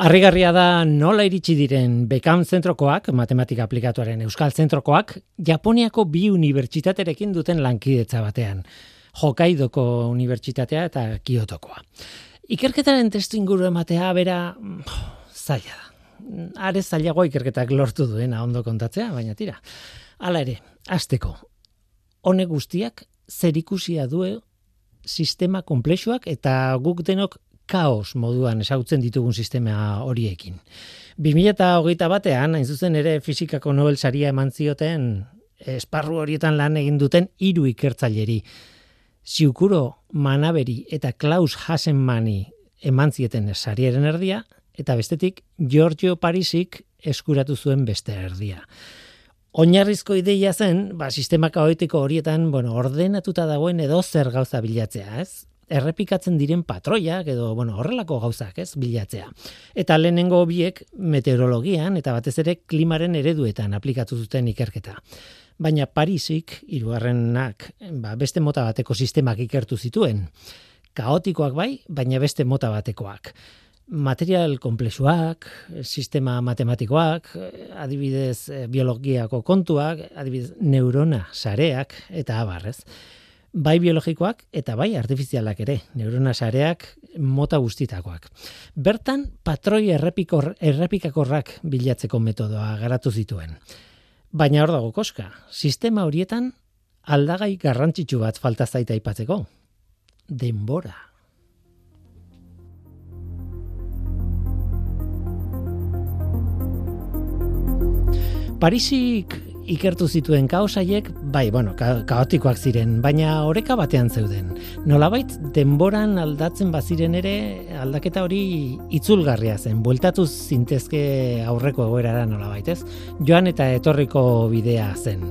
Arrigarria da nola iritsi diren Bekam zentrokoak, matematika aplikatuaren Euskal zentrokoak, Japoniako bi unibertsitaterekin duten lankidetza batean. Hokaidoko unibertsitatea eta Kiotokoa. Ikerketaren testu inguru ematea bera zaila da. Are zailago ikerketak lortu duena ondo kontatzea, baina tira. Hala ere, asteko. Honek guztiak zerikusia du sistema komplexuak eta guk denok kaos moduan esautzen ditugun sistema horiekin. 2008 batean, hain zuzen ere fizikako Nobel saria eman zioten esparru horietan lan egin duten hiru ikertzaileri. Siukuro Manaberi eta Klaus Hasenmani eman zieten sariaren erdia, eta bestetik Giorgio Parisik eskuratu zuen beste erdia. Oinarrizko ideia zen, ba, sistema kaoetiko horietan, bueno, ordenatuta dagoen edo zer gauza bilatzea, ez? Errepikatzen diren patroiak edo bueno, horrelako gauzak, ez, bilatzea. Eta lehenengo biek meteorologian eta batez ere klimaren ereduetan aplikatu zuten ikerketa. Baina Parisik, hirugarrenak, ba, beste mota bateko sistemak ikertu zituen. Kaotikoak bai, baina beste mota batekoak. Material komplexuak, sistema matematikoak, adibidez biologiako kontuak, adibidez neurona sareak eta abarrez bai biologikoak eta bai artifizialak ere, neurona sareak mota guztitakoak. Bertan, patroi errepikor, errepikakorrak bilatzeko metodoa garatu zituen. Baina hor dago koska, sistema horietan aldagai garrantzitsu bat falta zaita aipatzeko. Denbora. Parisik ikertu zituen kaosaiek, bai, bueno, ka kaotikoak ziren, baina oreka batean zeuden. Nolabait, denboran aldatzen baziren ere, aldaketa hori itzulgarria zen, bueltatu zintezke aurreko egoerara nolabait, ez? Joan eta etorriko bidea zen.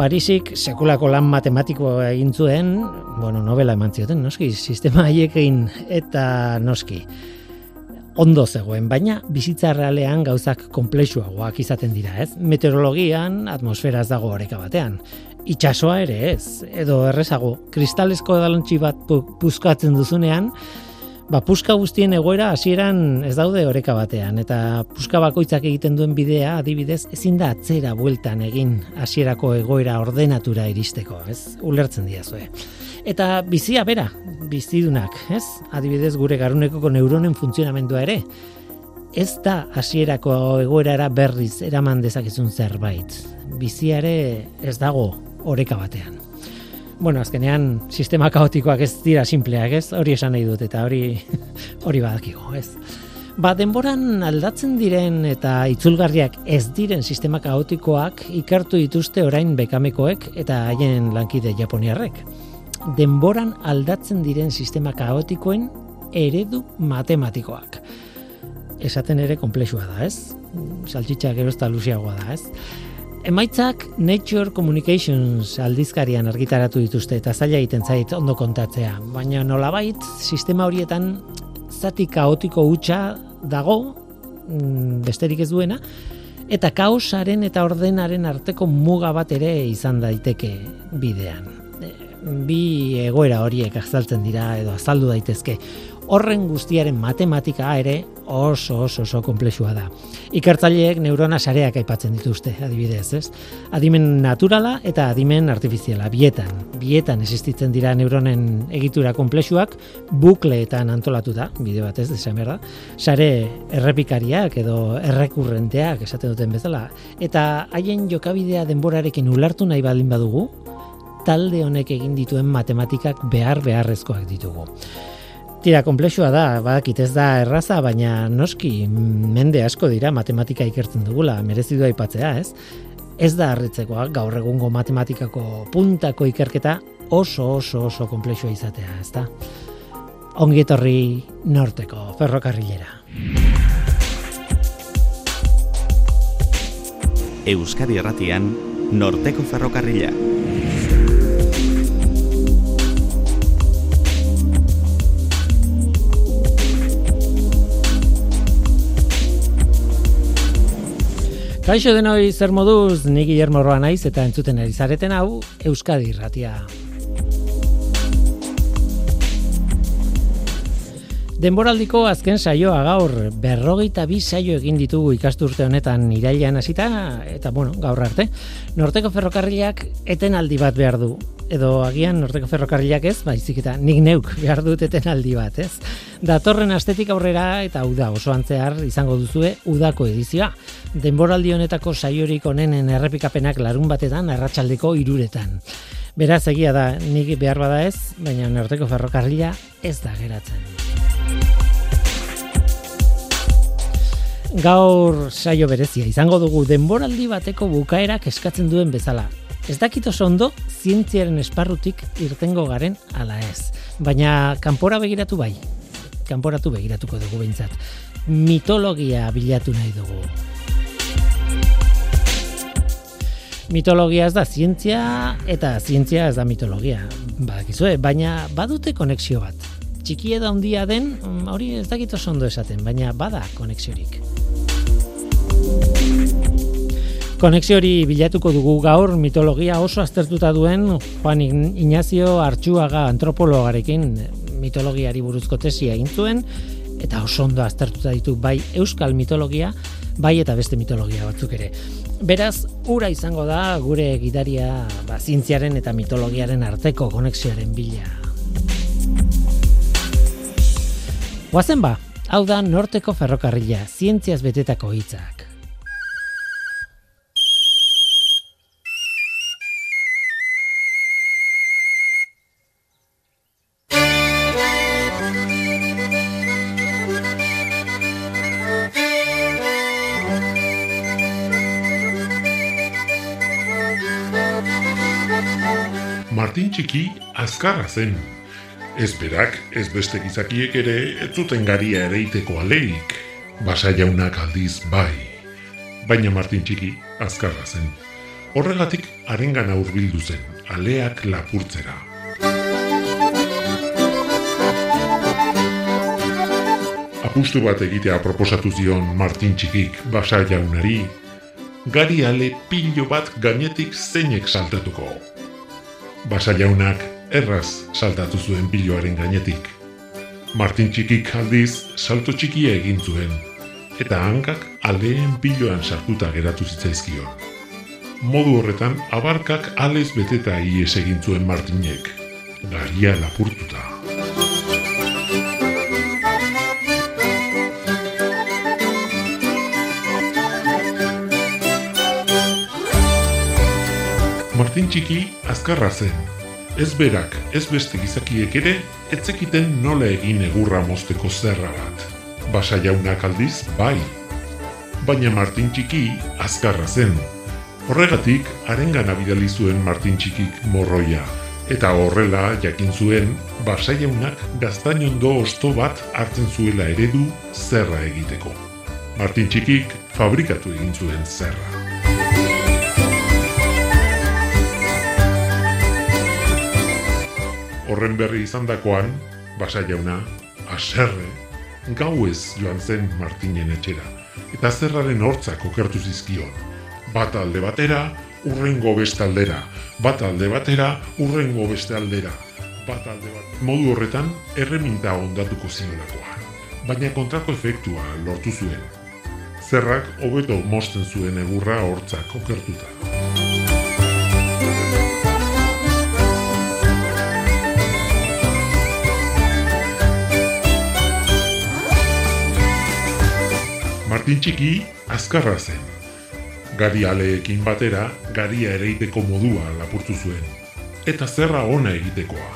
Parisik sekulako lan matematiko egin zuen, bueno, novela eman zioten, noski, sistema haiekin eta noski ondo zegoen, baina bizitza realean gauzak komplexuagoak izaten dira, ez? Meteorologian, atmosferaz dago oreka batean. Itxasoa ere ez, edo errezago, kristalesko edalontxi bat puzkatzen duzunean, ba, puska guztien egoera hasieran ez daude oreka batean, eta puska bakoitzak egiten duen bidea, adibidez, ezin da atzera bueltan egin hasierako egoera ordenatura iristeko, ez? Ulertzen diazue. Eta bizia bera, bizidunak, ez? Adibidez gure garunekoko neuronen funtzionamendua ere. Ez da hasierako egoerara berriz eraman dezakezun zerbait. Biziare ez dago oreka batean. Bueno, azkenean sistema kaotikoak ez dira simpleak, ez? Hori esan nahi dut eta hori hori badakigo, ez? Ba, denboran aldatzen diren eta itzulgarriak ez diren sistema kaotikoak ikertu dituzte orain bekamekoek eta haien lankide japoniarrek denboran aldatzen diren sistema kaotikoen eredu matematikoak. Esaten ere komplexua da, ez? Saltxitxa gero ez da luziagoa da, ez? Emaitzak Nature Communications aldizkarian argitaratu dituzte eta zaila egiten zait ondo kontatzea, baina nolabait sistema horietan zati kaotiko hutsa dago, mm, besterik ez duena, eta kaosaren eta ordenaren arteko muga bat ere izan daiteke bidean bi egoera horiek azaltzen dira edo azaldu daitezke. Horren guztiaren matematika ere oso oso oso komplexua da. Ikertzaileek neurona sareak aipatzen dituzte, adibidez, ez? Adimen naturala eta adimen artifiziala bietan. Bietan existitzen dira neuronen egitura komplexuak bukleetan antolatuta, bide batez desan berda. Sare errepikariak edo errekurrenteak esaten duten bezala eta haien jokabidea denborarekin ulertu nahi baldin badugu, talde honek egin dituen matematikak behar beharrezkoak ditugu. Tira, komplexua da, badakit ez da erraza, baina noski mende asko dira matematika ikertzen dugula, merezi du aipatzea, ez? Ez da harritzekoa gaur egungo matematikako puntako ikerketa oso oso oso komplexua izatea, ez da? Ongietorri norteko ferrokarrilera. Euskadi Erratian, Norteko Ferrokarrila. Kaixo denoi zer moduz, ni Guillermo Roa naiz eta entzuten ari zareten hau Euskadi Irratia. Denboraldiko azken saioa gaur berrogeita bi saio egin ditugu ikasturte honetan irailean hasita eta bueno, gaur arte. Norteko ferrokarrilak etenaldi bat behar du. Edo agian Norteko ferrokarrilak ez, baizik eta nik neuk behar dut etenaldi bat, ez? Datorren astetik aurrera eta uda oso antzear izango duzue udako edizioa. Denboraldi honetako saiorik onenen errepikapenak larun batetan arratsaldeko iruretan. Beraz egia da, nik behar bada ez, baina Norteko ferrokarrila ez da geratzen. Gaur saio berezia izango dugu denboraldi bateko bukaerak eskatzen duen bezala. Ez dakit oso ondo zientziaren esparrutik irtengo garen ala ez. Baina kanpora begiratu bai. Kanporatu begiratuko dugu behintzat. Mitologia bilatu nahi dugu. Mitologia ez da zientzia eta zientzia ez da mitologia. Badakizue, baina badute konexio bat. Txiki edo handia den, hori ez dakit oso ondo esaten, baina bada konexiorik. Konexio hori bilatuko dugu gaur mitologia oso aztertuta duen Juan Ignacio Artxuaga antropologarekin mitologiari buruzko tesia egin zuen eta oso ondo aztertuta ditu bai euskal mitologia bai eta beste mitologia batzuk ere. Beraz, ura izango da gure gidaria ba, zientziaren eta mitologiaren arteko konexioaren bila. Guazen ba, hau da norteko ferrokarrila, zientziaz betetako hitzak. Txiki azkarra zen. Ez berak, ez beste gizakiek ere, ez zuten garia ereiteko aleik. Basa jaunak aldiz bai. Baina Martin txiki azkarra zen. Horregatik arengan aurbildu zen, aleak lapurtzera. Apustu bat egitea proposatu zion Martin txikik basa jaunari, gari ale pilo bat gainetik zeinek saltatuko basa jaunak erraz saltatu zuen biloaren gainetik. Martin txikik aldiz salto txikia egin zuen, eta hankak aldeen biloan sartuta geratu zitzaizkio. Modu horretan, abarkak alez beteta ies egin zuen Martinek, garia lapurtuta. Martin txiki azkarra zen. Ez berak, ez beste gizakiek ere, etzekiten nola egin egurra mozteko zerra bat. Basa jaunak aldiz, bai. Baina Martin txiki azkarra zen. Horregatik, arengan abidali zuen Martin txikik morroia. Eta horrela jakin zuen, basa jaunak gaztainondo osto bat hartzen zuela eredu zerra egiteko. Martin txikik fabrikatu egin zuen zerra. Horren berri izandakoan, basa jauna, aserre, gau ez joan zen Martinen etxera, eta zerraren hortzak okertu zizkion. Bat alde batera, urrengo beste aldera, bat alde batera, urrengo beste aldera, bat alde bat. Modu horretan, erreminta ondatuko ziolakoan, baina kontrako efektua lortu zuen. Zerrak hobeto mosten zuen egurra hortzak okertuta. Martin txiki azkarra zen. Gari aleekin batera, garia ereiteko modua lapurtu zuen. Eta zerra ona egitekoa.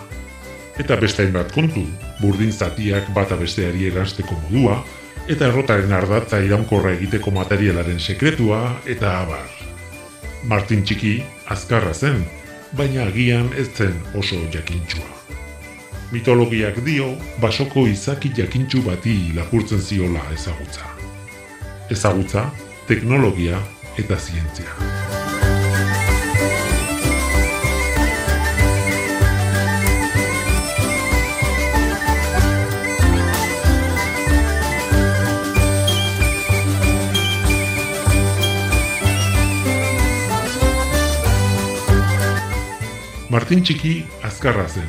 Eta beste bat kontu, burdin zatiak bata besteari eransteko modua, eta errotaren ardatza iraunkorra egiteko materialaren sekretua, eta abar. Martin txiki azkarra zen, baina agian ez zen oso jakintxua. Mitologiak dio, basoko izaki jakintxu bati lapurtzen ziola ezagutza ezagutza, teknologia eta zientzia. Martin Txiki azkarra zen,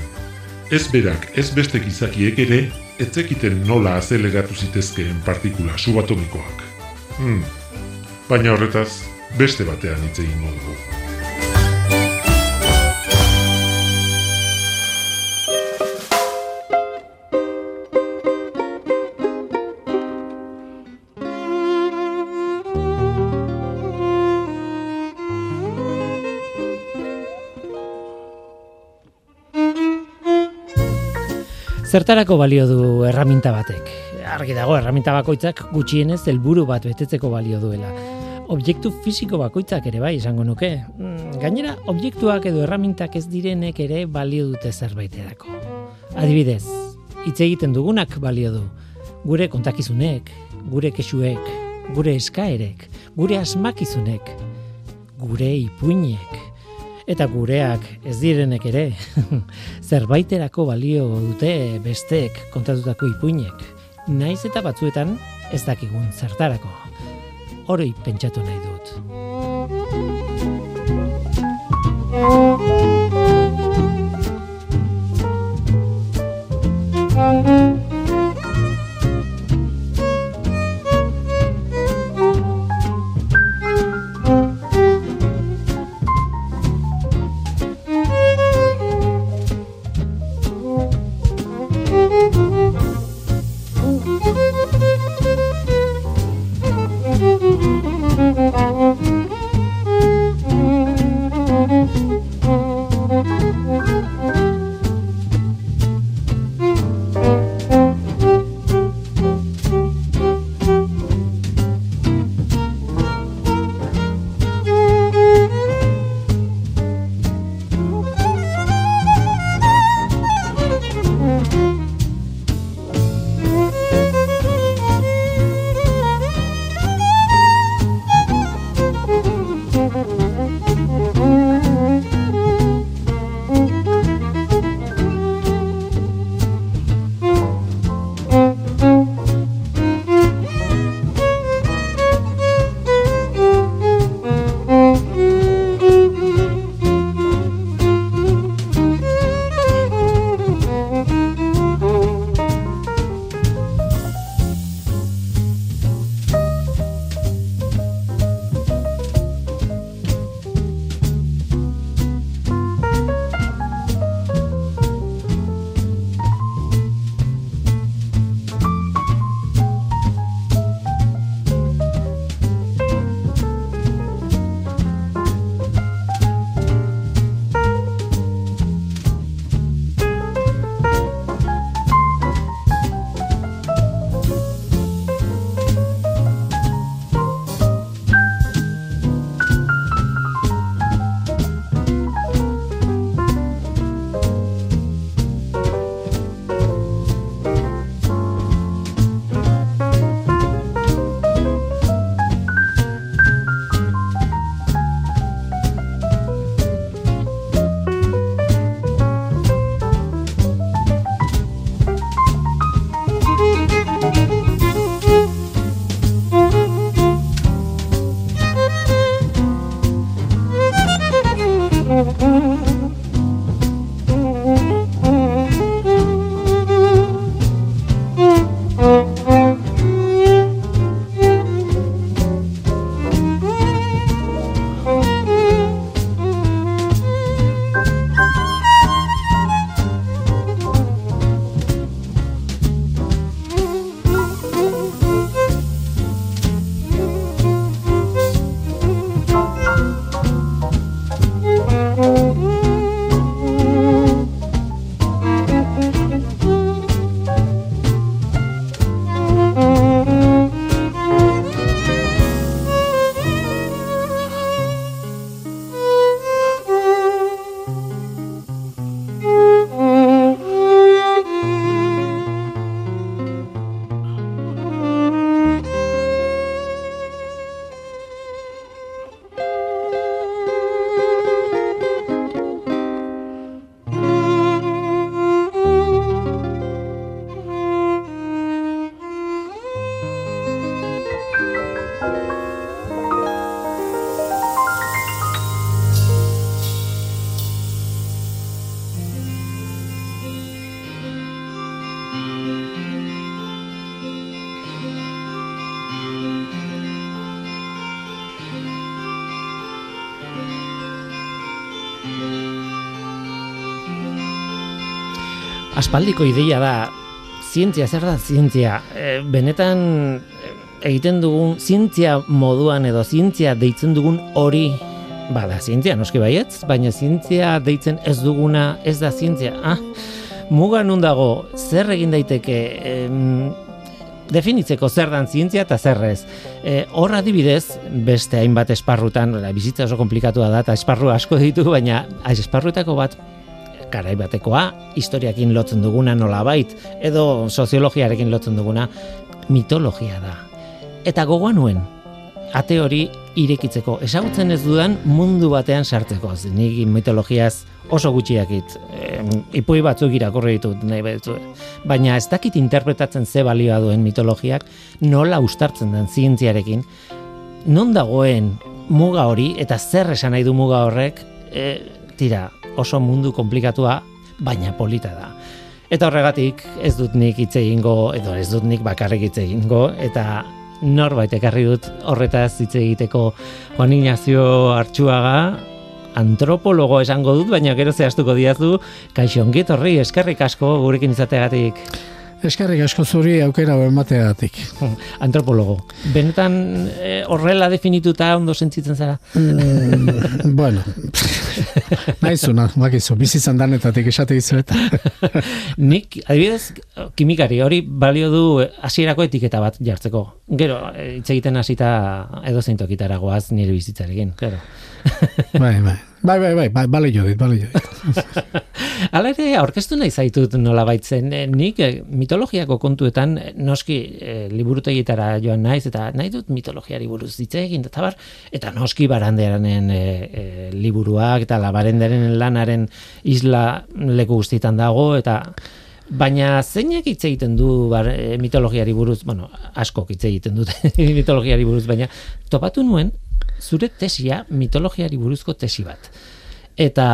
Ez berak, ez beste gizakiek ere, ez zekiten nola azeleratu zitezkeen partikula subatomikoak. Hmm. Baina horretaz, beste batean hitz egin dugu. Zertarako balio du erraminta batek? Argi dago, erraminta bakoitzak gutxienez helburu bat betetzeko balio duela. Objektu fisiko bakoitzak ere bai, izango nuke. Mm, gainera, objektuak edo erramintak ez direnek ere balio dute zerbaiterako. Adibidez, hitz egiten dugunak balio du. Gure kontakizunek, gure kesuek, gure eskaerek, gure asmakizunek, gure ipuinek, eta gureak ez direnek ere zerbaiterako balio dute besteek kontatutako ipuinek naiz eta batzuetan ez dakigun zertarako. Oroi pentsatu nahi dut. aspaldiko ideia da zientzia zer da zientzia? E, benetan e, egiten dugun zientzia moduan edo zientzia deitzen dugun hori bada zientzia noski baietz baina zientzia deitzen ez duguna ez da zientzia. Ah muga nun dago zer egin daiteke em, definitzeko zer dan zientzia eta zer ez. E, hor adibidez, beste hainbat esparrutan, bizitza oso komplikatua da, eta esparru asko ditu, baina esparruetako bat garai batekoa, historiakin lotzen duguna nolabait, edo soziologiarekin lotzen duguna, mitologia da. Eta gogoa nuen, ate hori irekitzeko, esagutzen ez dudan mundu batean sartzeko. Nik mitologiaz oso gutxiakit, e, ipui batzuk irakurri ditut nahi betzu. Baina ez dakit interpretatzen ze balioa duen mitologiak, nola ustartzen den zientziarekin, non dagoen muga hori, eta zer esan nahi du muga horrek, e, tira, oso mundu komplikatua, baina polita da. Eta horregatik ez dut nik hitz egingo edo ez dut nik bakarrik hitz egingo eta norbait ekarri dut horretaz hitz egiteko Juan Ignacio Artxuaga antropologo esango dut, baina gero zehaztuko diazu, kaixo ongit horri, eskerrik asko gurekin izateagatik. Eskerrik asko zuri aukera emateagatik. Antropologo. Benetan eh, horrela definituta ondo sentitzen zara? Mm, bueno, naizuna, bakizu, bizitzan danetatik esate izu eta. Nik, adibidez, kimikari hori balio du hasierako etiketa bat jartzeko. Gero, eh, hitz egiten hasita edo zeintokitara goaz nire bizitzarekin, gero. bai, bai. Bai, bai, bai, bai, bale jo dit, bale jo dit. Hala ere, aurkeztu nahi zaitut nola baitzen, eh, nik eh, mitologiako kontuetan eh, noski eh, liburutegietara joan naiz, eta nahi dut mitologiari buruz ditze egin, eta bar, eta noski barandearen eh, liburuak, eta la baranderen lanaren isla leku guztietan dago, eta Baina zeinek hitz egiten du bar, mitologiari buruz, bueno, asko hitz egiten dute mitologiari buruz, baina topatu nuen zure tesia mitologiari buruzko tesi bat. Eta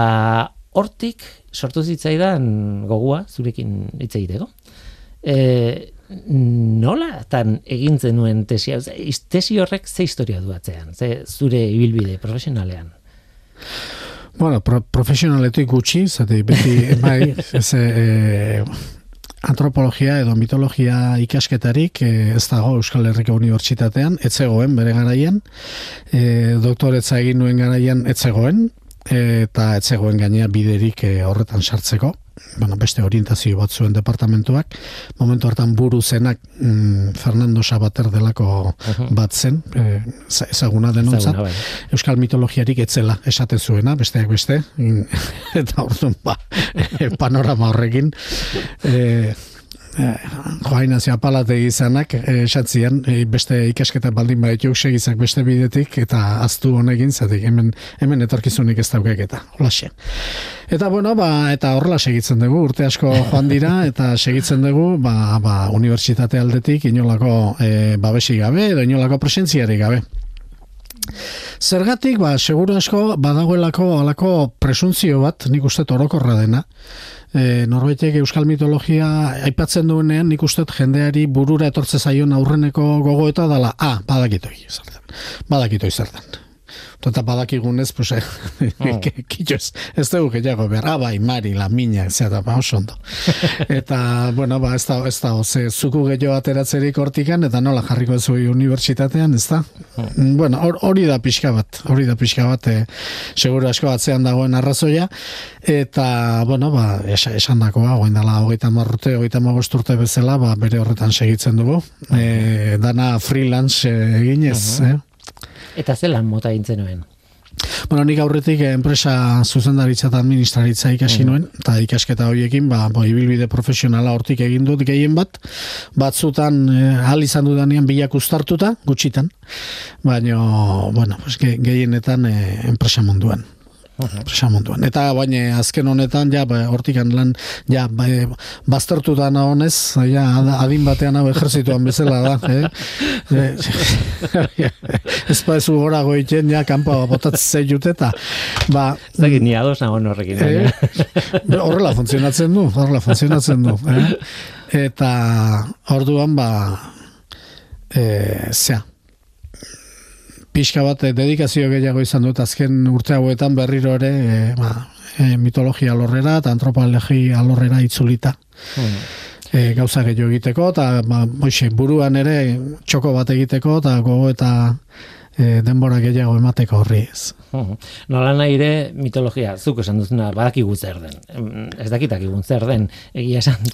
hortik sortu zitzaidan gogua zurekin hitz egiteko. E, nola tan egin zenuen tesia? Tesi horrek ze historia du atzean, ze zure ibilbide profesionalean? Bueno, pro, profesionaletik gutxi, zate beti, bai, ez, e, antropologia edo mitologia ikasketarik e, ez dago Euskal Herriko Unibertsitatean, etzegoen bere garaian, e, doktoretza egin nuen garaian etzegoen, eta etzegoen gainea biderik horretan sartzeko, bueno, beste orientazio bat zuen departamentuak, momentu hartan buru zenak mm, Fernando Sabater delako bat zen, e, ezaguna denontzat, bai. Euskal mitologiarik etzela esate zuena, besteak beste, eta orduan ba, panorama horrekin, e, Eh, joaina zia palate izanak eh, esatzian eh, beste ikasketa baldin baitu segizak beste bidetik eta aztu honekin zatik hemen hemen etorkizunik ez daukek eta holaxe. Eta bueno, ba, eta horrela segitzen dugu, urte asko joan dira eta segitzen dugu, ba, ba unibertsitate aldetik inolako e, babesi gabe edo inolako presentziari gabe. Zergatik, ba, seguru asko badagoelako alako presuntzio bat, nik uste orokorra dena, e, norbaitek euskal mitologia aipatzen duenean nik uste jendeari burura etortze zaion aurreneko gogoeta dala, ah, badakitoi zertan, badakitoi zertan. Tota badakigunez, pues, eh, oh. kitxoz, ez dugu gehiago behar, ah, bai, mari, la miña, ez da, ba, oso ondo. Eta, bueno, ba, ez da, ez da, ze, zuku gehiago ateratzerik hortikan, eta nola jarriko ez unibertsitatean, ez da? Oh. Bueno, hori da pixka bat, hori da pixka bat, e, seguro asko batzean dagoen arrazoia, eta, bueno, ba, esan dakoa, goen dela, hogeita marrute, hogeita magosturte bezala, ba, bere horretan segitzen dugu. E, dana freelance eginez, uh -huh. eh? Eta zelan mota gintzen nuen? Bueno, nik aurretik enpresa zuzendaritza eta administraritza ikasi nuen, eta ikasketa horiekin, ba, bo, ibilbide profesionala hortik egin dut gehien bat, batzutan eh, ahal izan dudanean bilak ustartuta, gutxitan, baina, bueno, pues, gehienetan eh, enpresa munduan presa munduan. Eta baina azken honetan, ja, ba, hortikan lan, ja, ba, baztertu da honez, ja, adin batean hau ejerzituan bezala da, eh? ez ba ez ugora goiten, ja, kanpa botatzen jute, eta, ba... Zagin, ni ados nagoen horrekin. Eh? horrela funtzionatzen du, horrela funtzionatzen du. Eh? Eta orduan, ba, eh, zea, pixka bat eh, dedikazio gehiago izan dut azken urte hauetan berriro ere e, ba, e, mitologia alorrera eta antropologia alorrera itzulita. Hmm. E, gauza gehiago egiteko eta ba, boixe, buruan ere txoko bat egiteko eta gogo eta e, denbora gehiago emateko horri ez. Mhm. Nola nahi ere mitologia, zuk esan duzuna, badakigu zer den. Ez dakitakigun zer den, egia esan,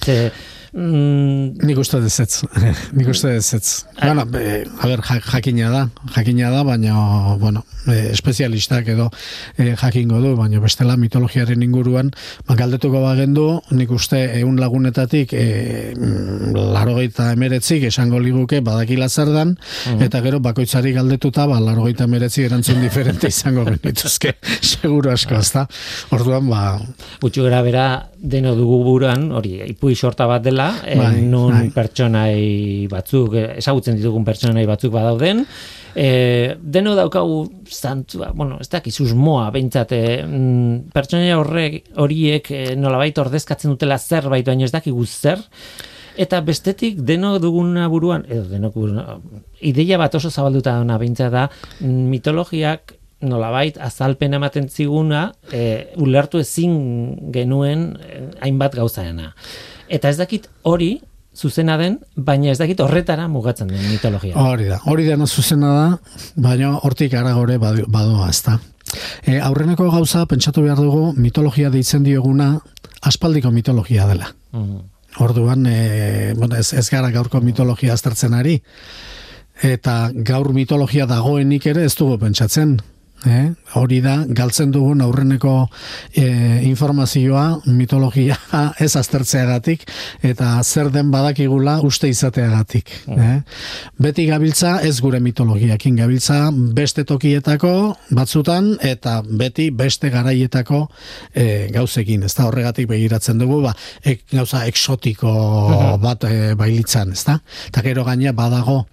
mm, Nik uste dezetz, nik uste dezetz. Bueno, be, a ber, ja- jakina da, jakina da, baina, bueno, e, espezialistak edo e, jakingo du, baina bestela mitologiaren inguruan, ba, galdetuko bagendu, nik uste eun lagunetatik e, mm, larogeita emeretzik esango liguke badakila zer dan, eta gero bakoitzari galdetuta, ba, larogeita emeretzi erantzun diferente izango genituzke, seguro asko, ezta? Orduan, ba, gutxi gara bera deno dugu buruan, hori, ipui sorta bat dela, eh, Bai, nun bai. pertsonai batzuk, eh, ezagutzen ditugun pertsonai batzuk badauden, e, deno daukagu zantzua, bueno, ez dakiz usmoa, behintzat, e, pertsonaia horrek, horiek e, nolabait ordezkatzen dutela zerbait, baino ez dakigu zer, Eta bestetik deno duguna buruan, edo denok ideia bat oso zabalduta dena behintzat da, mm, mitologiak nolabait azalpen ematen ziguna e, ulertu ezin genuen e, hainbat gauzaena. Eta ez dakit hori zuzena den, baina ez dakit horretara mugatzen den mitologia. Hori da, hori dena zuzena da, baina hortik aragore badoa, ezta. E, aurreneko gauza, pentsatu behar dugu, mitologia deitzen dioguna, aspaldiko mitologia dela. Mhm. Orduan, e, bueno, ez, ez gara gaurko mitologia aztertzen ari, eta gaur mitologia dagoenik ere ez dugu pentsatzen. Eh? Hori da, galtzen dugun aurreneko e, informazioa mitologia ez aztertzeagatik eta zer den badakigula uste izateagatik. Eh? Beti gabiltza ez gure mitologiakin gabiltza beste tokietako batzutan eta beti beste garaietako e, gauzekin. Ez da horregatik begiratzen dugu ba, ek, gauza eksotiko bat e, bailitzan, ez da? Eta gero gaina badago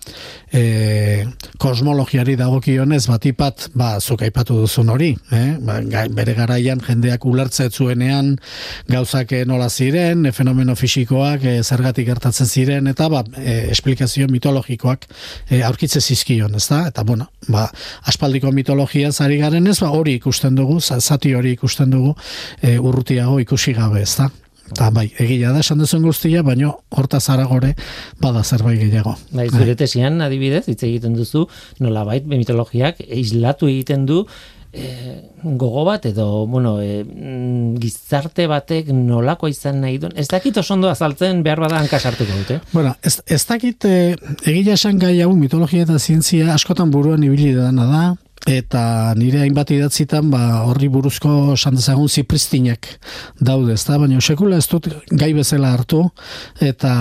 e, kosmologiari dagokionez batipat ba, zuk aipatu duzun hori, eh? ba, bere garaian jendeak ulertze zuenean gauzak eh, nola ziren, e, fenomeno fisikoak e, zergatik gertatzen ziren, eta ba, e, esplikazio mitologikoak e, aurkitze zizkion, ez da? Eta, bueno, ba, aspaldiko mitologia zari garen ez, ba, hori ikusten dugu, za- zati hori ikusten dugu, e, urrutiago ikusi gabe, ez da? Eta bai, egia da esan duzun guztia, baino hortaz aragore bada zerbait gehiago. Bai, zure tesian adibidez, hitz egiten duzu, nolabait mitologiak islatu egiten du e, gogo bat edo, bueno, e, gizarte batek nolako izan nahi duen. Ez dakit oso ondo azaltzen behar bada hanka sartuko dute. Bueno, ez, ez dakit eh, egia esan gai hau mitologia eta zientzia askotan buruan ibili dana da, eta nire hainbat idatzitan ba, horri buruzko esan dezagun zipristinak daude, ez da? Baina sekula ez dut gai bezala hartu, eta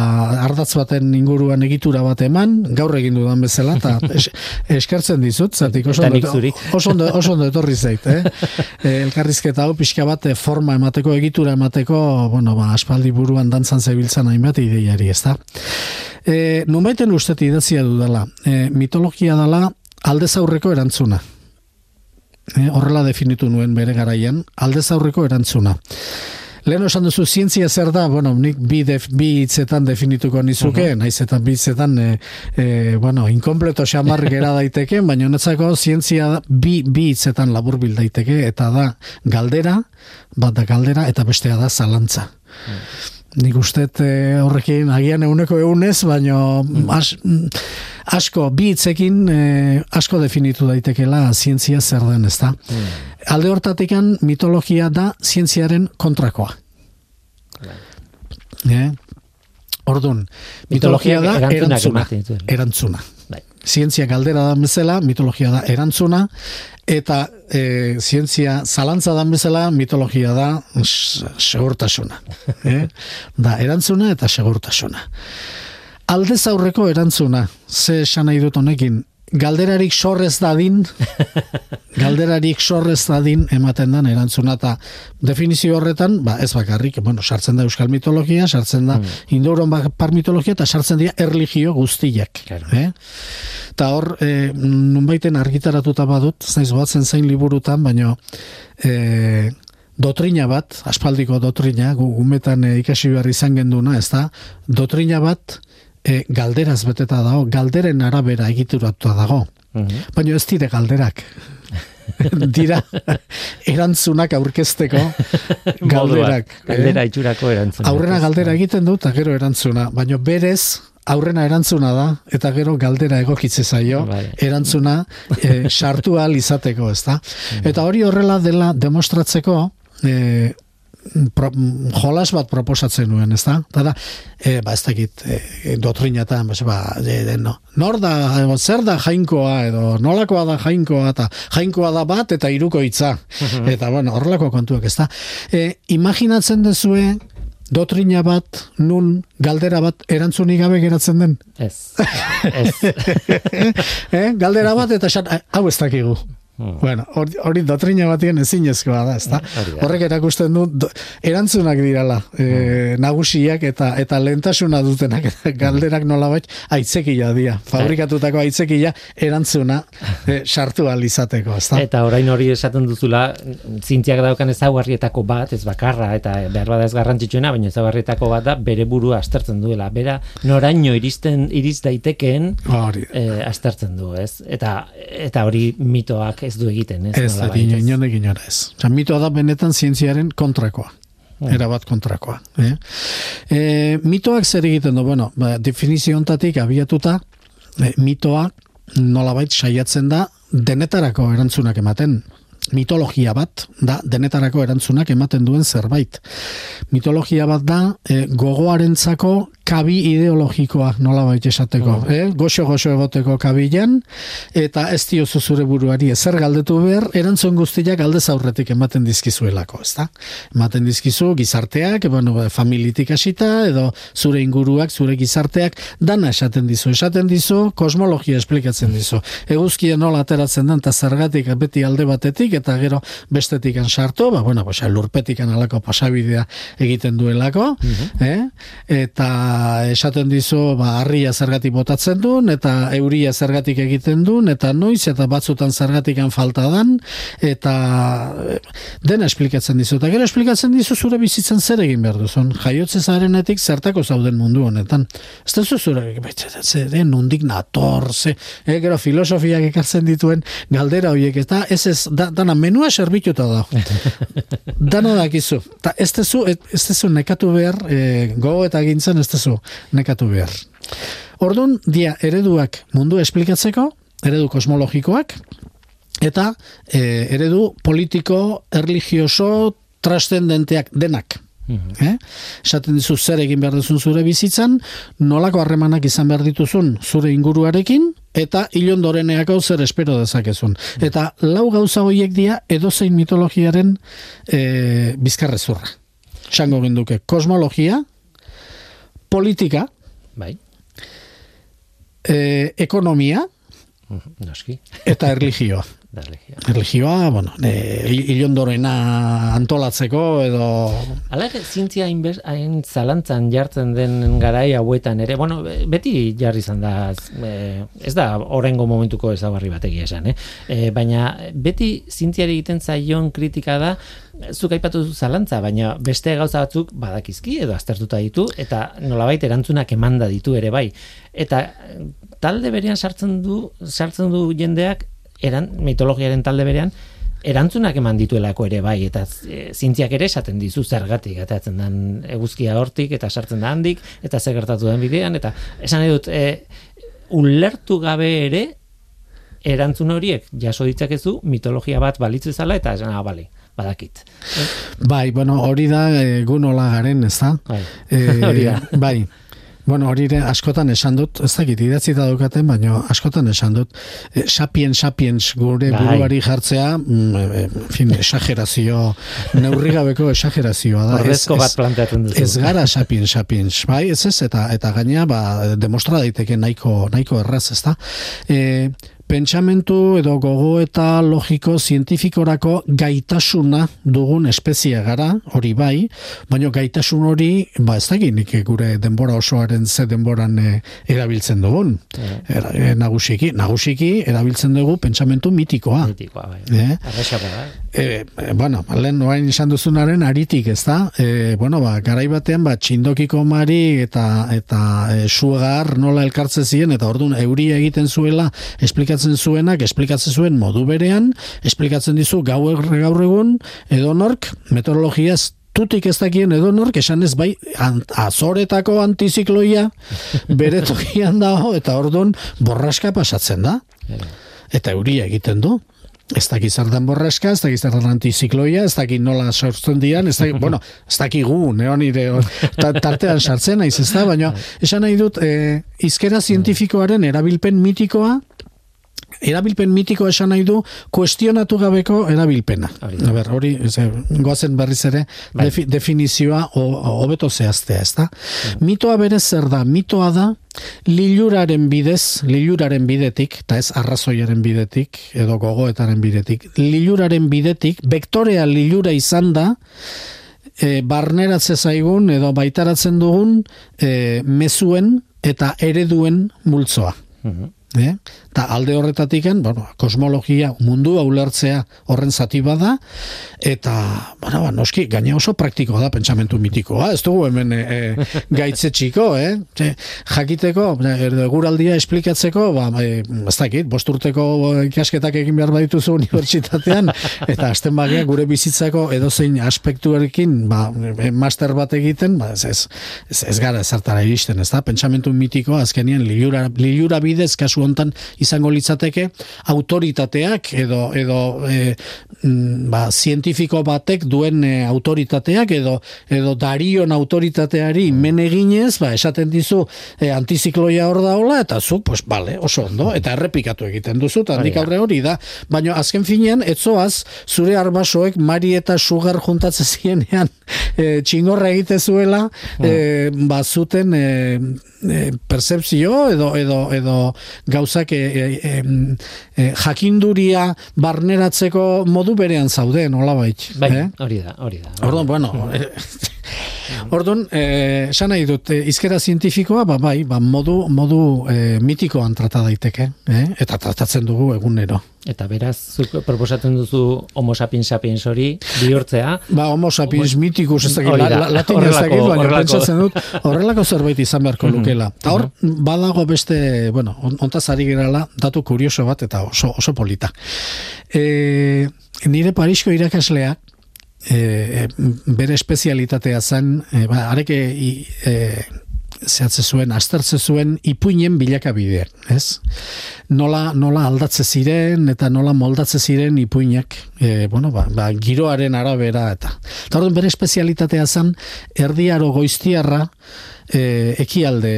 ardatz baten inguruan egitura bat eman, gaur egin dudan bezala, eta es, eskertzen dizut, zatik oso ondo, oso ondo, oso ondo etorri zait, eh? E, elkarrizketa hau pixka bat eh, forma emateko, egitura emateko, bueno, ba, aspaldi buruan dantzan zebiltzan hainbat ideiari, ez da? E, Numaiten usteti idatzia dudala, e, mitologia dela aldez aurreko erantzuna. E, horrela definitu nuen bere garaian, aldez aurreko erantzuna. Lehen esan duzu zientzia zer da, bueno, nik bi, def, bi hitzetan definituko nizuke, naiz eta bi hitzetan, e, e, bueno, inkompleto xamar gera daiteke, baina honetzako zientzia bi, bi hitzetan laburbil daiteke, eta da galdera, bat da galdera, eta bestea da zalantza. Nik uste horrekin agian euneko eunez, baino as, mm, asko, bi hitzekin eh, asko definitu daitekela zientzia zer den, ezta? Alde hortatikan mitologia da zientziaren kontrakoa. Eh? Ordun, mitologia da Mitologiak erantzunak erantzuna. dituen. Erantzuna. Zientzia galdera da bezala, mitologia da erantzuna, eta e, zientzia zalantza dan bezala, mitologia da segurtasuna. Eh? Da, erantzuna eta segurtasuna. Aldez aurreko erantzuna, ze esan nahi dut honekin, galderarik sorrez dadin, galderarik sorrez dadin ematen dan erantzuna eta definizio horretan, ba, ez bakarrik, bueno, sartzen da euskal mitologia, sartzen da indoeuron par mitologia eta sartzen dira erligio guztiak. Claro. Eh? Eta hor, e, nunbaiten argitaratuta badut, ez naiz goatzen zain liburutan, baino e, dotrina bat, aspaldiko dotrina, gu umetan e, ikasi behar izan genduna, ez da, dotrina bat e, galderaz beteta dago, galderen arabera egituratuta dago. Mhm. baina ez dire galderak. dira erantzunak aurkezteko galderak. Moduak, Galdera itxurako erantzuna. Aurrena galdera egiten dut, eta gero erantzuna. Baina berez, aurrena erantzuna da, eta gero galdera egokitze zaio, Bai. erantzuna e, sartu ahal izateko, ezta? Eta hori horrela dela demostratzeko, e, pro, jolas bat proposatzen nuen? Eta da, e, ba, ez dakit, e, doktrinatan, ba, ba, de, de, no. nor da, edo, zer da jainkoa, edo nolakoa da jainkoa, eta jainkoa da bat, eta iruko hitza. Eta, bueno, horrelako kontuak, ezta? E, imaginatzen dezue, dotrina bat, nun galdera bat erantzunik gabe geratzen den. Ez. Ez. eh? Galdera bat eta esan, hau ez dakigu. Hmm. Bueno, hori, hori dotrina batien ezinezkoa da, ezta? Horrek erakusten du do, erantzunak dirala, e, nagusiak eta eta lentasuna dutenak eta galderak nolabait aitzekia dira. Fabrikatutako aitzekia erantzuna e, sartu izateko, ezta? Eta orain hori esaten duzula, zintziak daukan ezaugarrietako bat, ez bakarra, eta behar bada ez garrantzitsuena, baina ezaugarrietako bat da bere burua aztertzen duela. Bera, noraino iristen, iriz daitekeen, Hori. eh, aztertzen du, ez? Eta, eta hori mitoak ez du egiten, ez? Ez, ez? inonek inora ez. Osa, mitoa da benetan zientziaren kontrakoa. Erabat kontrakoa. Eh? E, mitoak zer egiten du, bueno, ba, definizio ontatik abiatuta, e, mitoa nolabait saiatzen da denetarako erantzunak ematen. Mitologia bat da denetarako erantzunak ematen duen zerbait. Mitologia bat da e, gogoarentzako kabi ideologikoa nolabait esateko. Eh? Goxo-goxo egoteko kabilan, eta ez diozu zure buruari ezer galdetu behar, erantzun guztiak aldez aurretik ematen dizkizuelako, ezta? Ematen dizkizu gizarteak, bueno, familitik hasita edo zure inguruak, zure gizarteak dana esaten dizu, esaten dizu kosmologia esplikatzen dizu. Eguzkia nola ateratzen den eta zergatik beti alde batetik eta gero bestetikan sartu, ba bueno, pues lurpetikan alako pasabidea egiten duelako, eh? Eta esaten dizu ba harria zergatik botatzen duen eta euria zergatik egiten duen eta noiz eta batzutan zergatikan falta dan eta eh, dena esplikatzen dizu. Eta gero esplikatzen dizu zure bizitzen zer egin behar duzun? Jaiotze zarenetik zertako zauden mundu honetan. Ez duzu zure zer nondik nator ze, eh, gero filosofiak ekartzen dituen galdera horiek eta ez ez da, dana menua serbituta da dana dakizu. Eta ez duzu ez duzu nekatu behar e, gogo eta gintzen ez duzu nekatu behar Orduan, dia ereduak mundu esplikatzeko, eredu kosmologikoak, eta e, eredu politiko, erligioso, trascendenteak denak. Eh? Esaten dizu zer egin behar duzun zure bizitzan, nolako harremanak izan behar dituzun zure inguruarekin, eta ilondoreneako zer espero dezakezun. Eta lau gauza horiek dia edozein mitologiaren e, bizkarrezurra. Sango ginduke, kosmologia, politika, Bai, e, ekonomia noski. eta erligioa. Da, legio. Erligioa, bueno, e, ilondorena antolatzeko edo... Hala ere, zientzia hain, zalantzan jartzen den garai hauetan ere, bueno, be- beti jarri izan da, e, ez da orengo momentuko ezagarri bat egia esan, eh? E, baina beti zientziari egiten zaion kritika da, zuk aipatu duzu zalantza, baina beste gauza batzuk badakizki edo aztertuta ditu, eta nolabait erantzunak emanda ditu ere bai. Eta talde berean sartzen du, sartzen du jendeak, eran, mitologiaren talde berean, erantzunak eman dituelako ere bai, eta e, zientziak ere esaten dizu zergatik, atatzen den eguzkia hortik, eta sartzen da handik, eta zer gertatu den bidean, eta esan nahi dut, e, ulertu gabe ere, erantzun horiek jaso ditzakezu mitologia bat balitzu zala, eta esan, ah, bale, badakit. Bai, bueno, hori da e, gu nola garen, ez da? Bai. E, Hori da. Bai. Bueno, hori ere askotan esan dut, ez dakit idatzita daukaten, baina askotan esan dut, e, sapiens, sapiens gure Bai. buruari jartzea, mm, e, en fin, exagerazio, neurrigabeko exagerazioa da. Ez- Ordezko ez- bat planteatzen duzu. Ez gara sapiens, sapiens, bai, ez ez, eta, eta gaina, ba, demostra daiteke nahiko, nahiko erraz, ez da. E, pentsamentu edo gogo eta logiko zientifikorako gaitasuna dugun espezie gara, hori bai, baina gaitasun hori, ba ez dakit nik gure denbora osoaren ze denboran e, erabiltzen dugun. Era, e, nagusiki, nagusiki erabiltzen dugu pentsamentu mitikoa. Mitikoa, bai. Eh? Arrexagoa da. E, bueno, lehen noain izan duzunaren aritik, ez da? E, bueno, ba, garai batean, ba, txindokiko mari eta eta e, sugar nola elkartze ziren, eta orduan euria egiten zuela esplikatzen zuenak, esplikatzen zuen modu berean, esplikatzen dizu gaur gaur egun, edo nork, meteorologiaz tutik ez dakien edo nork, esan ez bai, azoretako antizikloia bere tokian dago, eta orduan borraska pasatzen da. Eta euria egiten du. Ez daki zardan borraska, ez daki zardan antizikloia, ez daki nola sortzen dian, ez daki, bueno, ez daki gu, neon nire, tartean sartzen naiz, ez da, baina esan nahi dut, e, izkera zientifikoaren erabilpen mitikoa, erabilpen mitiko esan nahi du kuestionatu gabeko erabilpena. A ber, hori, goazen berriz ere bai. definizioa hobeto zehaztea, ez da? Mitoa bere zer da? Mitoa da liluraren bidez, liluraren bidetik, eta ez arrazoiaren bidetik, edo gogoetaren bidetik, liluraren bidetik, vektorea lilura izan da, e, barneratze zaigun edo baitaratzen dugun e, mezuen eta ereduen multzoa. Mhm. Eh? Ta alde horretatiken, bueno, kosmologia mundua ulertzea horren zati bada eta bueno, ba, noski gaina oso praktikoa da pentsamentu mitikoa, ez dugu hemen e, e, gaitze txiko, eh? jakiteko, eguraldia esplikatzeko, ba, e, ez dakit, bosturteko ikasketak egin behar badituzu unibertsitatean, eta azten bagia gure bizitzako edozein aspektuarekin, ba, e, master bat egiten, ba, ez, ez, ez, gara zertara iristen, ez da? Pentsamentu mitikoa, azkenien, liura, liura bidez, kasu hontan izango litzateke autoritateak edo edo e, ba, zientifiko batek duen e, autoritateak edo edo darion autoritateari mm. men eginez ba esaten dizu e, antizikloia hor daola eta zu pues vale oso ondo eta errepikatu egiten duzu ta handik aurre hori da baina azken finean etzoaz zure arbasoek mari eta sugar juntatzen zienean e, txingorra egite zuela mm. e, ba zuten e, e, percepzio edo edo edo gauzak e, e, e, jakinduria barneratzeko modu berean zaude, nola bait. Bai, eh? hori da, hori da. Orduan, bueno, Orduan, eh, esan nahi dut, eh, izkera zientifikoa, ba, bai, ba, modu, modu eh, mitikoan trata daiteke, eh? eta tratatzen dugu egunero. Eta beraz, zuk proposatzen duzu homo sapiens sapiens hori bihurtzea. Ba, homo sapiens mitikus, ez dakit, la, latin ez dakit, baina pentsatzen dut, horrelako zerbait izan beharko lukela. Eta hor, badago beste, bueno, ontaz ari gerala, datu kurioso bat, eta oso, oso polita. E, nire Parisko irakasleak, e, bere espezialitatea zen, e, ba, areke e, zehatze zuen, aztertze zuen ipuinen bilakabide, ez? Nola, nola aldatze ziren eta nola moldatze ziren ipuinak, e, bueno, ba, ba, giroaren arabera eta. Eta bere espezialitatea zen, erdiaro goiztiarra, e, ekialde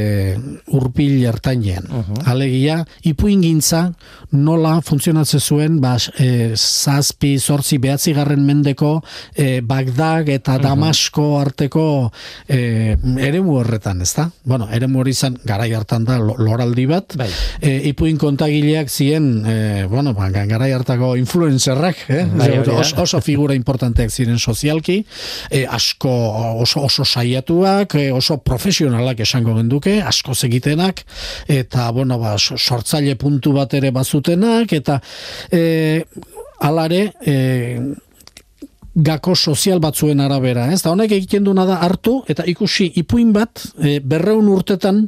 urpil hartainean. Alegia, ipuin gintza nola funtzionatzen zuen ba, e, zazpi, zortzi, behatzi garren mendeko e, Bagdag eta Damasko arteko e, eremu horretan, ez da? Bueno, eremu hori zan, garai hartan da, loraldi bat. Bai. E, ipuin kontagileak ziren, e, bueno, ba, garai hartako influencerrak, eh? Bai, oso, oso figura importanteak ziren sozialki, e, asko oso, oso saiatuak, e, oso profesionalak profesionalak esango genduke, asko egitenak eta bueno, ba, sortzaile puntu bat ere bazutenak, eta e, alare, e, gako sozial batzuen arabera, ez? Da honek egiten duna da hartu eta ikusi ipuin bat e, berreun urtetan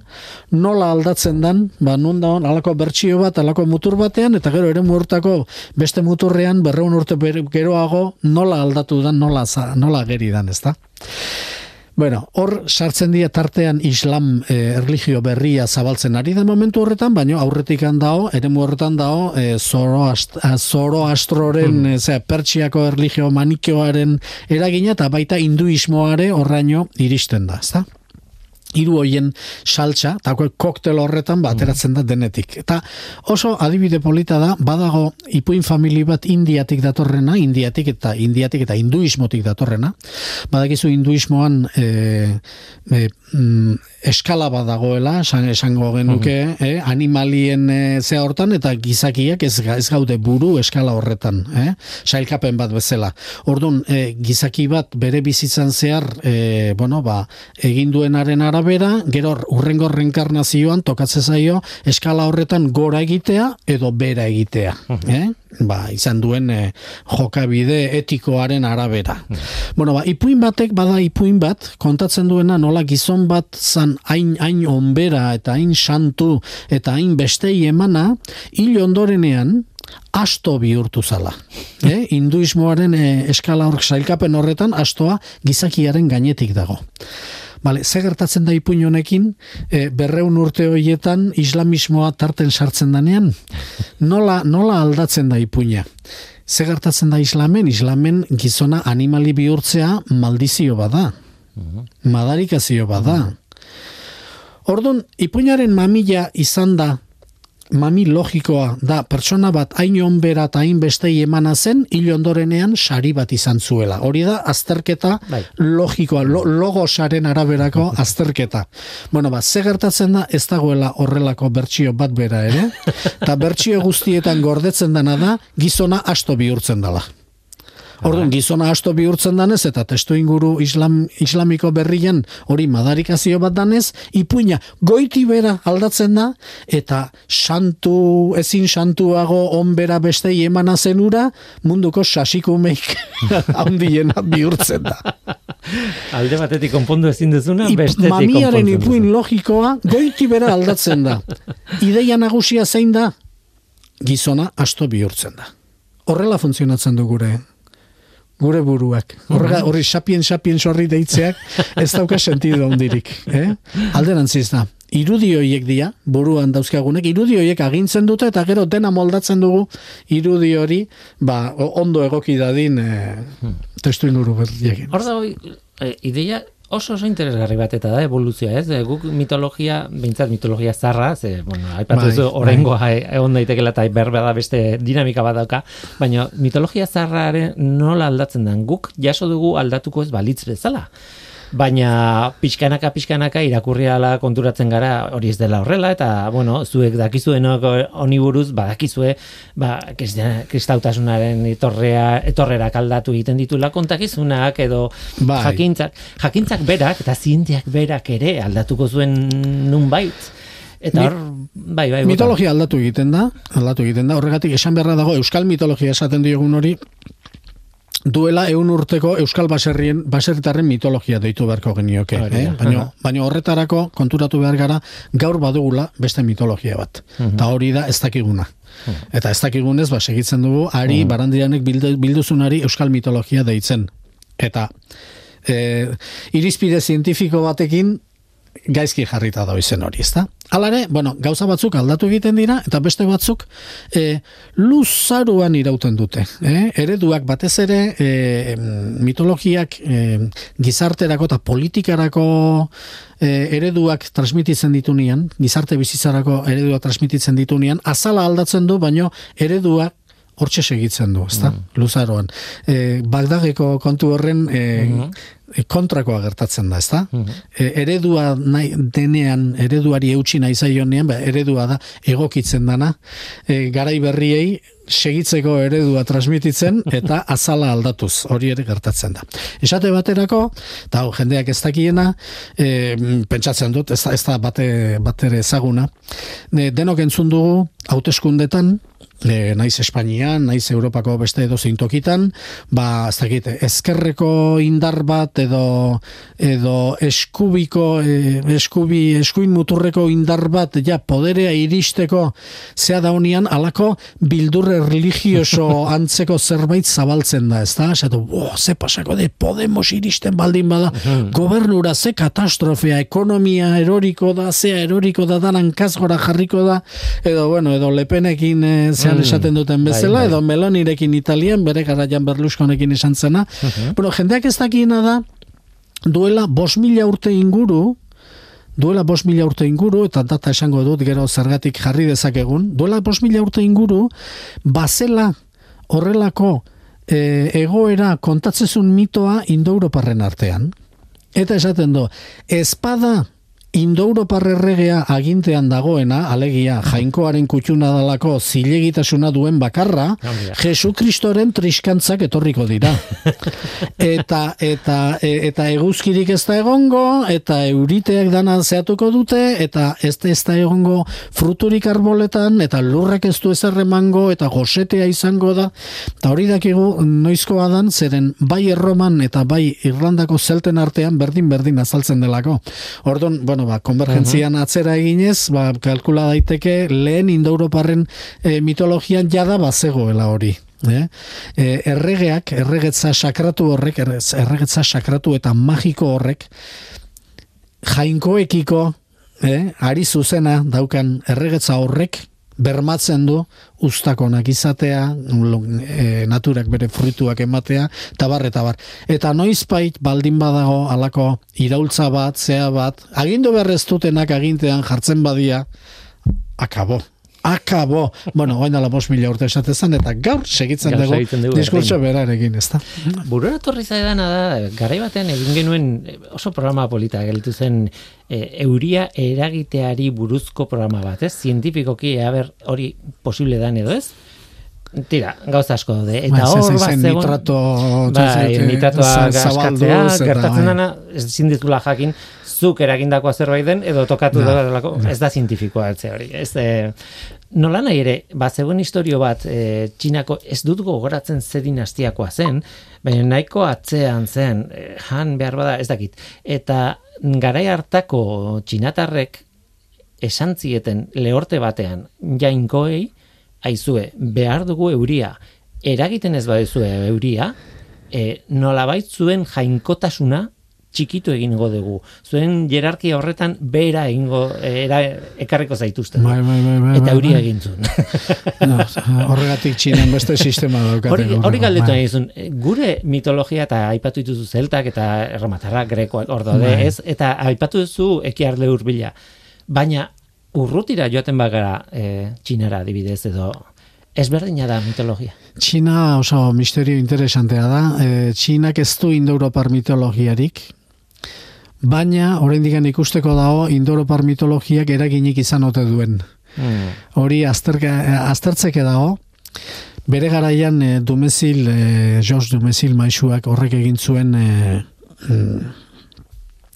nola aldatzen dan, ba nun da alako bertsio bat, alako mutur batean eta gero ere muurtako beste muturrean berreun urte geroago nola aldatu dan, nola, nola geri dan, ez da? Bueno, hor sartzen dira tartean islam e, erlijio berria zabaltzen ari da momentu horretan, baina aurretik handao, ere horretan dao, e, zoro, ast, zoro astroren, mm. e, pertsiako erlijio manikioaren eragina, eta baita hinduismoare horraino iristen da, ezta? Hiru hoien saltza, tako koktel horretan bateratzen da denetik. Eta oso adibide polita da, badago ipuin famili bat indiatik datorrena, indiatik eta indiatik eta hinduismotik datorrena. Badakizu hinduismoan e, e, mm, eskala bat dagoela, esango genuke, mm eh, animalien e, zea hortan, eta gizakiak ez, ez gaude buru eskala horretan, eh? sailkapen bat bezala. Orduan, e, gizaki bat bere bizitzan zehar, e, bueno, ba, egin duenaren ara arabera, gero urrengo reenkarnazioan tokatzen zaio eskala horretan gora egitea edo bera egitea. eh? Ba, izan duen eh, jokabide etikoaren arabera. Bueno, ba, ipuin batek bada ipuin bat, kontatzen duena nola gizon bat zan hain, hain onbera eta hain santu eta hain bestei emana, hil ondorenean, asto bihurtu zala. Eh? Hinduismoaren eh, eskala hor sailkapen horretan astoa gizakiaren gainetik dago. Bale, ze gertatzen da ipuin honekin, e, berreun urte horietan islamismoa tarten sartzen danean, nola, nola aldatzen da ipuina? Ze gertatzen da islamen, islamen gizona animali bihurtzea maldizio bada. Madarikazio bada. Ordun ipuinaren mamila izan da mami logikoa da pertsona bat hain onbera eta hain bestei emana zen hil ondorenean sari bat izan zuela. Hori da azterketa Bai. logikoa, lo, logosaren araberako azterketa. Bueno, ba, ze gertatzen da ez dagoela horrelako bertsio bat bera ere, eta bertsio guztietan gordetzen dena da gizona asto bihurtzen dela. Orduan, gizona asto bihurtzen danez, eta testu inguru islam, islamiko berrien hori madarikazio bat danez, ipuina goiti bera aldatzen da, eta santu, ezin santuago onbera bestei emana zenura, munduko sasikumeik handiena bihurtzen da. Alde batetik konpondu ezin duzuna, Ip- bestetik mamiaren ipuin logikoa goiti bera aldatzen da. Ideia nagusia zein da? Gizona asto bihurtzen da. Horrela funtzionatzen du gure gure buruak. Horrega, horri sapien sapien sorri deitzeak ez dauka sentidu handirik. Eh? Alderantziz da. Irudi horiek dira, buruan dauzkagunek, irudi horiek agintzen dute eta gero dena moldatzen dugu irudi hori ba, ondo egoki dadin eh, testu inguru berriekin. Hor dago, e, ideia oso oso interesgarri bat eta da evoluzioa, ez? Guk mitologia, behintzat mitologia zarra, ze, bueno, aipatu Bai, duzu bai. oraingoa e- egon daitekela eta berbe da beste dinamika bat dauka, baina mitologia zarraren nola aldatzen den guk jaso dugu aldatuko ez balitz bezala. Baina pixkanaka pixkanaka irakurriala konturatzen gara hori ez dela horrela eta bueno, zuek dakizuenok honi buruz badakizue ba kristautasunaren etorrea etorrerak aldatu egiten ditula kontakizunak edo Bai. jakintzak jakintzak berak eta zientziak berak ere aldatuko zuen nunbait eta Mi- hor bai bai bota. Mitologia aldatu egiten da, aldatu egiten da. Horregatik esan beharra dago euskal mitologia esaten diogun hori duela eun urteko euskal baserrien baserritarren mitologia deitu beharko genioke, eh? Baina, Aha. baina horretarako konturatu behar gara gaur badugula beste mitologia bat. Eta hori da ez dakiguna. Eta ez dakigunez, ba, segitzen dugu, ari barandianek bildu, bilduzunari euskal mitologia deitzen. Eta e, irizpide zientifiko batekin gaizki jarrita da izen hori, ezta? Halare, bueno, gauza batzuk aldatu egiten dira eta beste batzuk e, luzaruan irauten dute, eh? Ereduak batez ere e, mitologiak e, gizarterako eta politikarako e, ereduak transmititzen ditunean, gizarte bizitzarako ereduak transmititzen ditunean, azala aldatzen du, baino ereduak hortxe segitzen du, ezta? Luzaroan. E, Bagdageko kontu horren e, e, kontrakoa gertatzen da, ezta? E, eredua nahi, denean, ereduari eutxi nahi zaionean, ba, eredua da egokitzen dana, e, garai berriei segitzeko eredua transmititzen eta azala aldatuz, hori ere gertatzen da. Esate baterako, eta hau, jendeak ez dakiena, e, pentsatzen dut, ez da, ez da bate, batere ezaguna, e, denok entzun dugu, hauteskundetan, e, naiz Espainian, naiz Europako beste edo tokitan, ba, ez dakit, ezkerreko indar bat edo edo eskubiko e, eskubi eskuin muturreko indar bat ja poderea iristeko zea da honian alako bildurre religioso antzeko zerbait zabaltzen da, ezta? Esatu, "Bo, ze pasako de Podemos iristen baldin bada, gobernura ze katastrofea, ekonomia eroriko da, zea eroriko da, danan kasgora jarriko da, edo, bueno, edo lepenekin e, zean esaten duten bezala, bai. edo Melonirekin Italian, bere garaian Berlusconekin esan zena. Bueno, jendeak ez dakiena da, duela bos mila urte inguru, duela bos mila urte inguru, eta data esango dut gero zergatik jarri dezakegun, duela bos mila urte inguru, bazela horrelako e, egoera kontatzezun mitoa Indo-Europarren artean. Eta esaten du, espada Indoeuropar erregea agintean dagoena, alegia, jainkoaren kutxuna dalako zilegitasuna duen bakarra. Jesu Kristoren triskantzak etorriko dira. eta eta e, eta eguzkirik ez da egongo, eta euriteak dana zehatuko dute, eta ez ez da egongo fruturik arboletan, eta lurrak ez du ezer emango, eta gosetea izango da. Eta hori dakigu noizkoa dan, zeren bai erroman eta bai Irlandako zelten artean berdin-berdin azaltzen delako. Orduan, bueno, ba, konvergentzian atzera eginez, ba, kalkula daiteke lehen Indoeuroparren e, mitologian jada bazegoela hori. Eh? E, erregeak, erregetza sakratu horrek, erre- erregetza sakratu eta magiko horrek, jainkoekiko, eh, ari zuzena daukan erregetza horrek, bermatzen du ustakonak izatea, e, naturak bere fruituak ematea, eta bar, eta bar. Eta noizbait baldin badago alako iraultza bat, zea bat, agindu berrez dutenak agintean jartzen badia, akabo. Akabo. Bueno, oain dala bos mila urte esatezan, eta gaur segitzen Gaur dugu, diskurtso berarekin, ez da? Burura torri zaidana da, garai batean egin genuen eh, oso programa polita gelditu zen e, euria eragiteari buruzko programa bat, ez? Zientifikoki, ea ber, hori posible dan edo ez? Tira, gauza asko daude. Eta Ba, hor bat zegoen- nitrato, bai, nitratoa gaskatzea, gertatzen bai. dana, ezin ditula jakin, zuk eragindakoa zerbait den, edo tokatu Ja, delako, ez da zientifikoa altze hori. Ez, e, nola nahi ere, ba, zegoen historio bat, e, txinako, ez dut gogoratzen ze dinastiakoa zen, baina nahiko atzean zen, e, han behar bada, ez dakit. Eta garai hartako txinatarrek esan zieten lehorte batean jainkoei, aizue, behar dugu euria, eragiten ez badezue euria, e, nolabait zuen jainkotasuna txikitu egingo dugu. Zuen jerarkia horretan bera egingo era, ekarriko zaituzte. Bai, bai, bai, bai, Eta bai, euria bai. egin zuen. No, horregatik txinan beste sistema daukate. Hori, hori galdetu bai. nahi dizun, e, gure mitologia eta aipatu dituzu zeltak eta erromatarrak grekoak hor daude, Bai. ez? Eta aipatu duzu ekiarle hurbila. Baina urrutira joaten bagara e, txinara adibidez edo ezberdina da mitologia. Txina oso misterio interesantea da. E, Txinak ez du Indo-Europar mitologiarik, baina oraindik ikusteko dago Indo-Europar mitologiak eraginik izan ote duen. Hmm. Hori azterka, aztertzeke dago, bere garaian e, Dumezil, e, George Dumezil maisuak horrek egin zuen e, mm,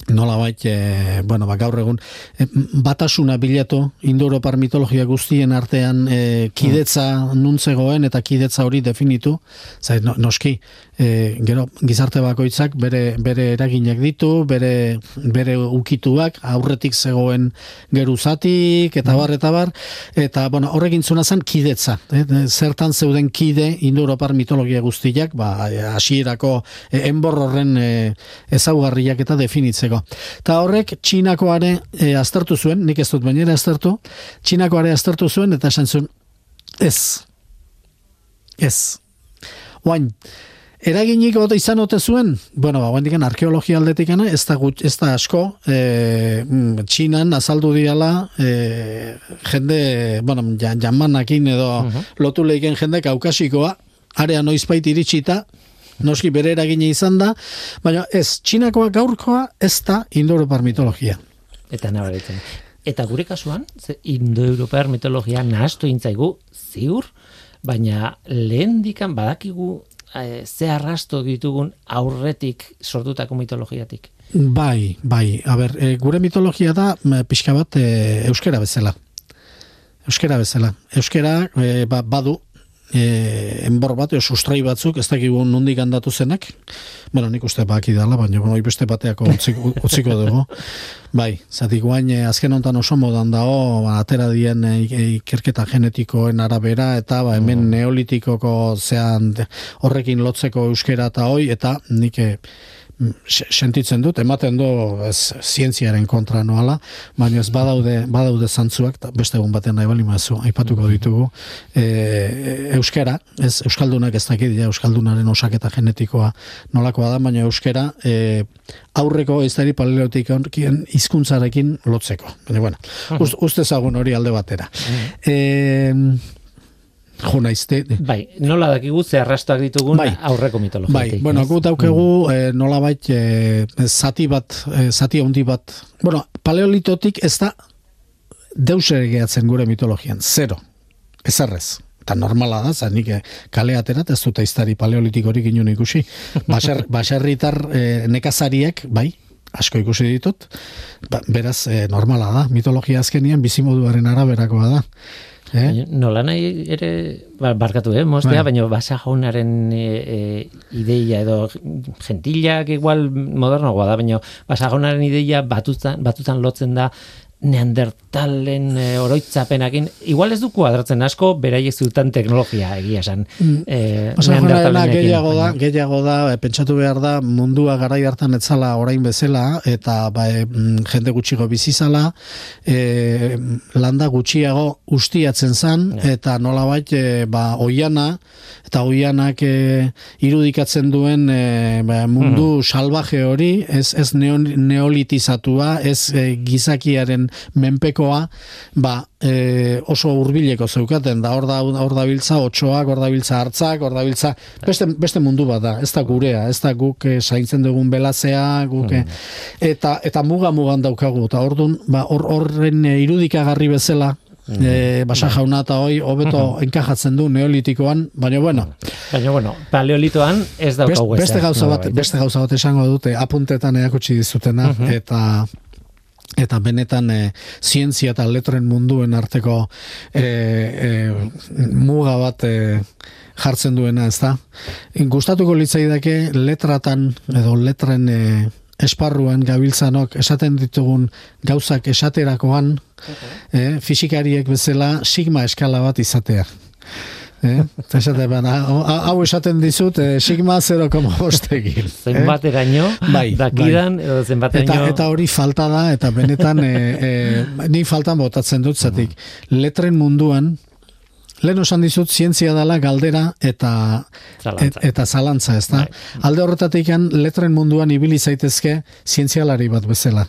nola bait, e, bueno, ba, gaur egun, e, batasuna bilatu, Indo-Europar mitologia guztien artean e, kidetza nuntzegoen eta kidetza hori definitu, zai, no, noski, e, gero, gizarte bakoitzak bere, bere eraginak ditu, bere, bere ukituak, aurretik zegoen geruzatik, eta bar, eta bar, eta, bueno, horrekin zuna zen kidetza, eh? zertan zeuden kide Indo-Europar mitologia guztiak, ba, hasierako e, enbor horren e, ezaugarriak eta definitzeko. Eta horrek Txinakoare e, aztertu zuen, nik ez dut bainera aztertu, Txinakoare aztertu zuen eta esan zuen, ez, ez. Oain, eraginik ote izan ote zuen, bueno, ba, guendikan arkeologia aldetikana, ez da, gut, ez da asko, e, Txinan azaldu diala, e, jende, bueno, ja- jamanakin edo lotu leiken jende kaukasikoa, area noizbait iritsita, noski bere eragina izan da, baina ez, Txinakoa gaurkoa ez da Indo-Europar mitologia. Eta nabaritzen. Eta gure kasuan, ze indoeuropear mitologia nahastu intzaigu, ziur, baina lehen dikan badakigu e, ze arrasto ditugun aurretik sortutako mitologiatik. Bai, bai, a ber, e, gure mitologia da m, pixka bat e, euskera bezala. Euskera bezala. Euskera e, ba, badu e, enbor bat, edo sustrai batzuk, ez dakigu nondik handatu zenak. Bueno, nik uste baki dala, baina bueno, beste bateako utziko, utziko dugu. Bai, zatik guain, e, azken hontan oso modan dago, ba, atera dien e, e, ikerketa genetikoen arabera, eta ba, hemen neolitikoko zean horrekin lotzeko euskera eta hoi, eta nik e, sentitzen dut, ematen du ez, zientziaren kontra noala, baina ez badaude, badaude zantzuak, eta beste egun batean nahi bali mazu, aipatuko ditugu, e, euskera, ez euskaldunak ez dakit, ja, euskaldunaren osaketa genetikoa nolakoa da, baina euskera e, aurreko iztari paleotik hizkuntzarekin lotzeko. Baina, bueno, ust, uste zagun hori alde batera. E, jo naizte. Bai, nola dakigu ze arrastoak ditugun Bai. aurreko mitologia. Bai, bueno, gu daukegu eh, nolabait eh, zati bat, eh, zati handi bat. Bueno, paleolitotik ez da deus gehatzen gure mitologian, zero. Ezarrez. Eta normala da, zan nik kale aterat ez dut aiztari paleolitikorik inun ikusi. Baser, baserritar eh, nekazariek, bai, asko ikusi ditut, ba, beraz eh, normala da, mitologia azkenian bizimoduaren araberakoa da. Eh? Nola nahi ere, ba, barkatu, eh, moztea, Bai. baina basa jaunaren e, e, ideia edo gentilak igual modernoagoa da, baina basa jaunaren ideia batutan, batutan lotzen da neandertalen e, oroitzapenakin, igual ez du kuadratzen asko, beraiek zuten teknologia egia esan. E, Osa, neandertalenekin, gehiago da, gehiago da, e, pentsatu behar da, mundua garai hartan etzala orain bezala, eta ba, e, mm, jende gutxigo bizizala, e, landa gutxiago ustiatzen zan, eta nolabait, e, ba, oiana, eta oianak e, irudikatzen duen e, ba, mundu salvaje hori, ez, ez neo, neolitizatua, ez e, gizakiaren menpekoa, ba, e, oso hurbileko zeukaten, da hor da, hor da biltza otxoak, hor da biltza hartzak, hor da biltza, beste, beste mundu bat da, ez da gurea, ez da guk e, zaintzen dugun belazea, guk, e, eta, eta muga mugan daukagu, eta ordun ba, hor, horren e, irudikagarri bezala, e, basa jauna eta hoi hobeto enkajatzen du neolitikoan, baina bueno, Baina, bueno, paleolitoan ez Best, daukagu beste ezer, gauza bat, nolabait. beste gauza bat esango dute apuntetan erakutsi dizutena eta eta benetan e, zientzia eta letren munduen arteko e, e, muga bat e, jartzen duena, ez da? Gustatuko litzaidake letratan edo letren e, esparruan gabiltzanok esaten ditugun gauzak esaterakoan eh, fisikariek bezala sigma eskala bat izatea. Eh? Eta esate, bana, hau esaten dizut eh, sigma 0,5 egin. Zenbateraino, Bai, dakidan, edo Eta, zenbateraino... eta hori falta da, eta benetan e, e, ni faltan botatzen dut, zatik. Letren munduan, lehen osan dizut, zientzia dela galdera eta Zalantza. et- eta zalantza, ez da? Bai. Alde horretatik letren munduan ibili zaitezke zientzialari bat bezala.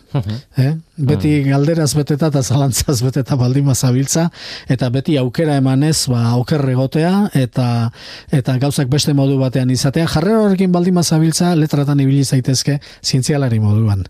eh? Beti galderaz beteta eta zalantzaz beteta baldin bazabiltza, eta beti aukera emanez, ba, okerre egotea, eta, eta gauzak beste modu batean izatea. Jarrera horrekin baldin bazabiltza, letratan ibili zaitezke zientzialari moduan.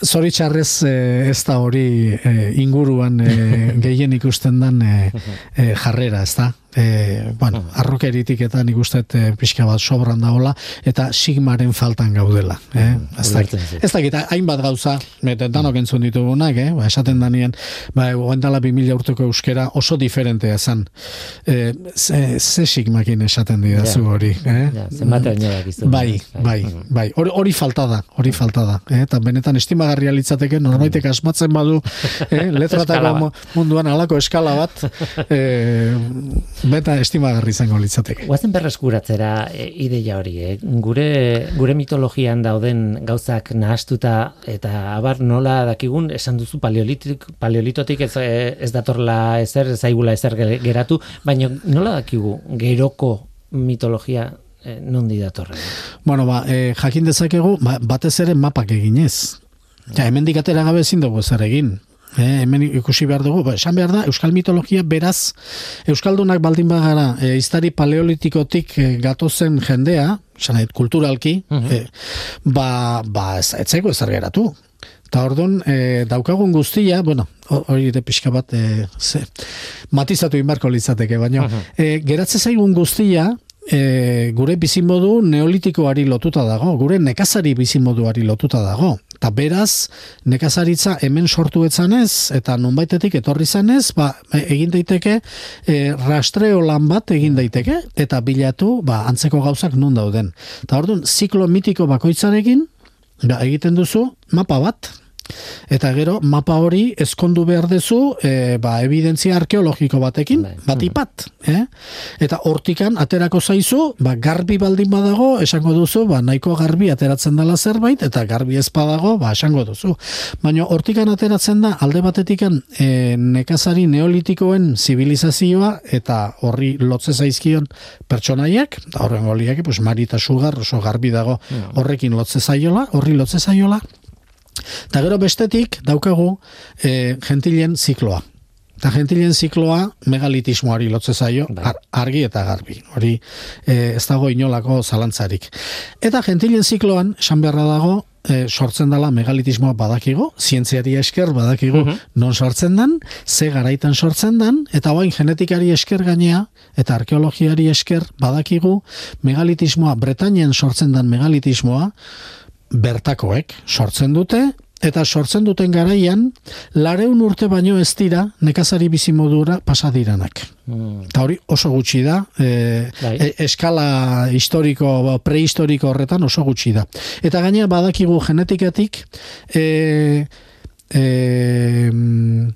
Zoritxarrez eh, ez da hori eh, inguruan eh, gehien ikusten eh, eh, jarrera, ez da? E, bueno, arrokeritik eta nik uste e, pixka bat sobran dagoela eta sigmaren faltan gaudela. Eh? Ez dakit, ez dakit, hainbat gauza, eta danok entzun ditugunak, eh? ba, esaten danien, ba, oendala 2000 urteko euskera oso diferentea zen. E, ze, ze sigmakin esaten didazu Ja. hori. Eh? Ja, dakizu. Bai, bai, bai. Hori, hori falta da, hori falta da. Eh? Eta benetan estimagarria litzateke, norbaitek asmatzen badu, eh? Letratako munduan alako eskala bat, eh, beta estimagarri izango litzateke. Guazen berreskuratzera e, ideia hori, eh? gure, gure mitologian dauden gauzak nahastuta eta abar nola dakigun, esan duzu paleolitik, paleolitotik ez, eh, ez datorla ezer, ez zaigula ezer ge- geratu, baina nola dakigu geroko mitologia eh, nondi datorren? Bueno, ba, eh, jakin dezakegu, ba, batez ere mapak eginez. Ja, hemen atera gabe ezin dugu zer egin. Eh, hemen ikusi behar dugu, ba, esan behar da, Euskal mitologia beraz, Euskaldunak baldin bagara, e, iztari paleolitikotik e, gatozen jendea, esan nahi, kulturalki, eh, ba, ba ez, ez zaigu ezer geratu. Eta orduan, e, daukagun guztia, bueno, ho- hori ere pixka bat, e, ze, matizatu inbarko litzateke, baina, e, geratze zaigun guztia, e, gure bizimodu neolitikoari lotuta dago, gure nekazari bizimoduari lotuta dago. Eta beraz, nekazaritza hemen sortu etzanez, eta nonbaitetik etorri zanez, ba, e- egin daiteke, e, rastreo lan bat egin daiteke, eta bilatu, ba, antzeko gauzak non dauden. Eta orduan, ziklo mitiko bakoitzarekin, ba, egiten duzu, mapa bat, Eta gero, mapa hori ezkondu behar dezu, e, ba, evidentzia arkeologiko batekin, Bai. bat ipat. Eh? Eta hortikan aterako zaizu, ba, garbi baldin badago, esango duzu, ba, nahiko garbi ateratzen dela zerbait, eta garbi ez badago, ba, esango duzu. Baina hortikan ateratzen da, alde batetikan, e, nekazari neolitikoen zibilizazioa, eta horri lotze zaizkion pertsonaiek, horren goliak, pues, marita sugar, oso garbi dago, horrekin lotze zaiola, horri lotze zaiola, Eta gero bestetik daukagu e, gentilen zikloa. Eta gentilen zikloa megalitismoari lotze zaio, Bai. ar- argi eta garbi. Hori e, ez dago inolako zalantzarik. Eta gentilen zikloan, esan beharra dago, e, sortzen dela megalitismoa badakigu, zientziari esker badakigu non sortzen dan, ze garaitan sortzen dan, eta bain genetikari esker gainea, eta arkeologiari esker badakigu megalitismoa, Bretañen sortzen dan megalitismoa, bertakoek sortzen dute, eta sortzen duten garaian, lareun urte baino ez dira nekazari bizimodura pasadiranak. Mm. Eta hori oso gutxi da, e, Bai. e, eskala historiko, prehistoriko horretan oso gutxi da. Eta gainera badakigu genetikatik, e, e, mm,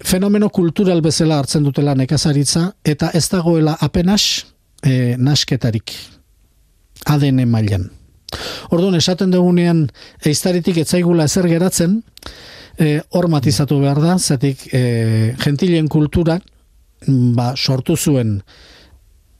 fenomeno kultural bezala hartzen dutela nekazaritza, eta ez dagoela apenas e, nasketarik ADN mailan. Orduan, esaten dugunean eiztaritik etzaigula ezer geratzen, e, hor matizatu behar da, zetik e, gentilen kulturak mm, ba, sortu zuen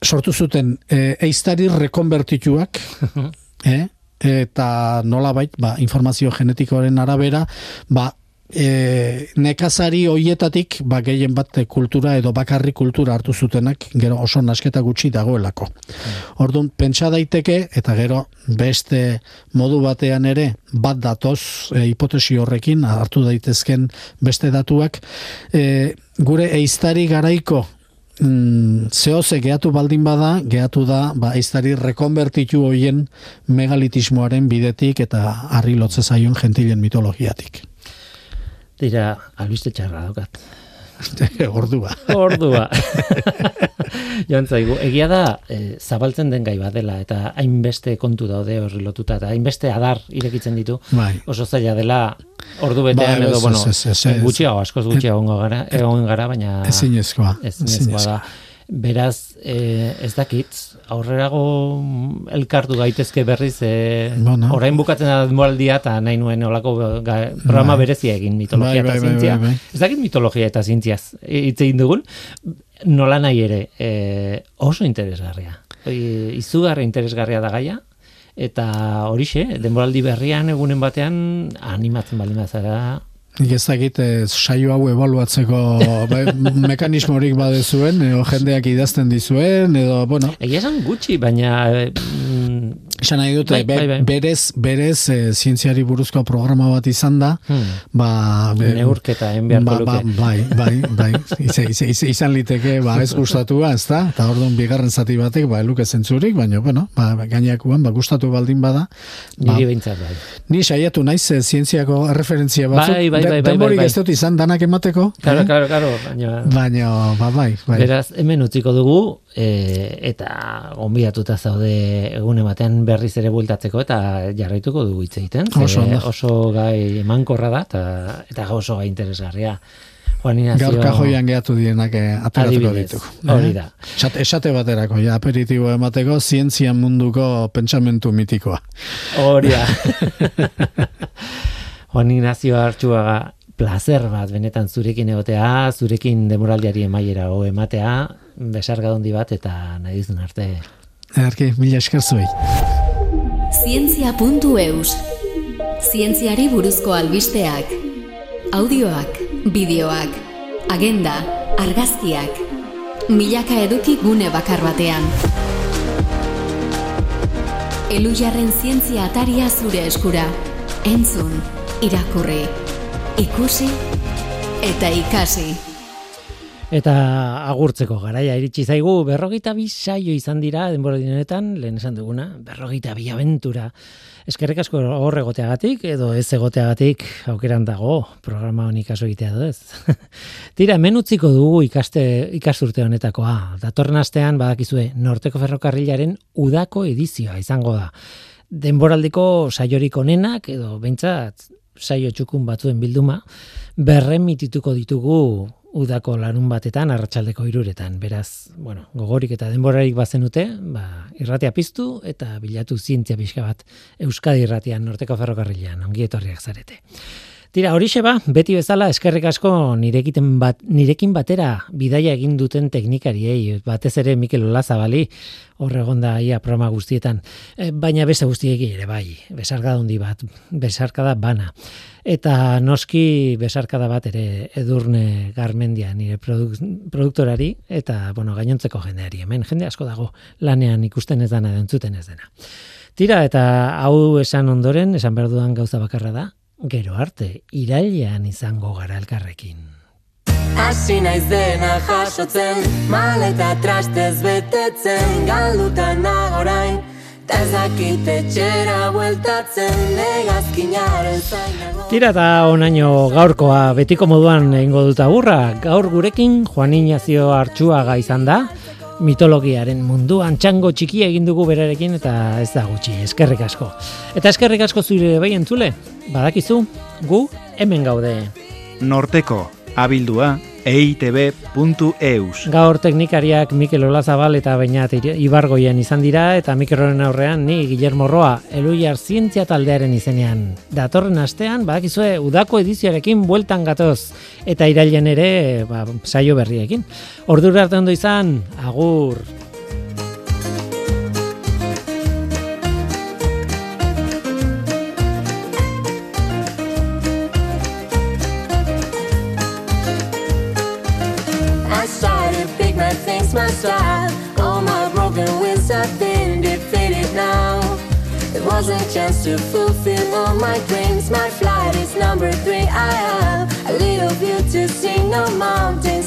sortu zuten e, eiztari rekonbertituak e, eta nolabait ba, informazio genetikoaren arabera ba, e, nekazari hoietatik ba, gehien bat kultura edo bakarri kultura hartu zutenak gero oso nasketa gutxi dagoelako. Orduan, pentsa daiteke eta gero beste modu batean ere bat datoz e, hipotesi horrekin hartu daitezken beste datuak e, gure eiztari garaiko mm, zehoze gehatu baldin bada, gehatu da, ba, eiztari rekonbertitu hoien megalitismoaren bidetik eta harri lotze zaion gentilen mitologiatik. Dira, albiste txarra daukat. Ordua. Ordua. Joan zaigu, egia da e, zabaltzen den gai bat dela eta hainbeste kontu daude horri lotuta eta hainbeste adar irekitzen ditu. Bai. Oso zaila dela ordu betean Bai, edo, bueno, gutxiago, askoz gutxiago egongo gara, egon gara, baina Ezinezkoa. ezinezkoa da. Beraz, e, ez dakit, aurrerago mm, elkartu gaitezke berriz, e, Bueno. orain bukatzen da denboraldia eta nahi nuen olako programa Bai. berezia egin mitologia Bai, bai, eta bai, zientzia. bai, bai. Ez dakit mitologia eta zientziaz hitz egin dugun, nola nahi ere, e, oso interesgarria. E, izugarri interesgarria da gaia, eta horixe, denboraldi berrian egunen batean animatzen baldin bazara, Nik ez dakit eh, saio hau ebaluatzeko bai, mekanismorik badezuen, edo jendeak idazten dizuen, edo, bueno, egia esan gutxi, baina e, mm, esan nahi dute, Bai, be- bai, bai. berez, berez eh, zientziari buruzko programa bat izan da, hmm, ba, be- neurketa egin beharko ba, ba, luke. bai, bai, bai, izan, izan, izan- izan liteke, ba, ez gustatua, ez da, eta orduan bigarren zati batek, ba, eluke zentzurik, baina, bueno, ba, gainakuan, ba, gustatu baldin bada, ba, Niri behintzat bai. ni saiatu naiz eh, zientziako referentzia batzuk, Bai, bai, bai, bai, denborik bai, bai. ez dut izan danak emateko, Claro, eh? claro, claro, baina... baina, ba, bai, bai. Beraz, hemen utziko dugu, e, eta gonbidatuta zaude egune batean berriz ere bueltatzeko, eta jarraituko dugu hitz egiten. Oso ondo. oso gai emankorra da, eta, eta oso gai interesgarria. Juan Ignacio... Gaur kajoian gehatu dienak eh, ateratuko Adibidez, ditugu. hori da. Esate, esate baterako, ja, aperitibo emateko, zientzia munduko pentsamentu mitikoa. Hori da. Juan Ignacio Artxuaga, placer bat benetan zurekin egotea, zurekin demoraldiari emaiera o ematea, besarga dondi bat eta nahi dizun arte. Erki, mila esker zuei. Zientzia.eus Zientziari buruzko albisteak Audioak, bideoak, agenda, argazkiak. Milaka eduki gune bakar batean. Elujarren zientzia ataria zure eskura. Entzun, irakurri, ikusi eta ikasi Eta agurtzeko garaia iritsi zaigu, berrogeita bi saio izan dira denbora honetan, lehen esan duguna, berrogeita bi abentura. Eskerrik asko hor egoteagatik, edo ez egoteagatik aukeran dago programa honi kaso egitea ez. Tira, hemen utziko dugu ikaste, ikasturte honetakoa. Datorren astean badakizue, Norteko Ferrokarrilaren udako edizioa izango da. Denboraldiko saiorik onenak, edo behintzat saio txukun batzuen bilduma, berremitituko ditugu udako larun batetan, arratsaldeko iruretan. Beraz, bueno, gogorik eta denborarik bazenute, ba, irratia piztu eta bilatu zientzia pixka bat Euskadi irratian, Norteko Ferrokarrilean, ongi etorriak zarete. Tira, hori ba, beti bezala eskerrik asko nirekiten bat, nirekin batera bidaia egin duten teknikariei, batez ere Mikel Olazabali, horregon da ia proma guztietan, e, baina beste guztiek ere bai, besarkada hundi bat, besarkada bana. Eta noski besarkada bat ere edurne garmendia nire produktorari, eta bueno, gainontzeko jendeari, hemen jende asko dago lanean ikusten ez dana dentzuten ez dena. Tira, eta hau esan ondoren, esan behar dudan gauza bakarra da, gero arte, irailean izango gara elkarrekin. Hasi naiz dena jasotzen, maleta trastez betetzen, galdutan nagorain, tazakite txera bueltatzen, negazkinaren zainago. Tira eta onaino gaurkoa betiko moduan egingo dut burra, gaur gurekin Juan Ignazio Artxuaga izan da, mitologiaren munduan txango txiki egin dugu berarekin eta ez da gutxi, eskerrik asko. Eta eskerrik asko zure bai entzule, badakizu, gu hemen gaude. Norteko, abildua, eitb.eus. Gaur teknikariak Mikel Olazabal eta Bainat Ibargoien izan dira eta Mikel aurrean ni Guillermo Roa Eluiar Zientzia taldearen izenean. Datorren astean badakizue udako edizioarekin bueltan gatoz eta irailen ere ba, saio berriekin. Ordura arte ondo izan, agur. To fulfill all my dreams. My flight is number three. I have a little view to see no mountains.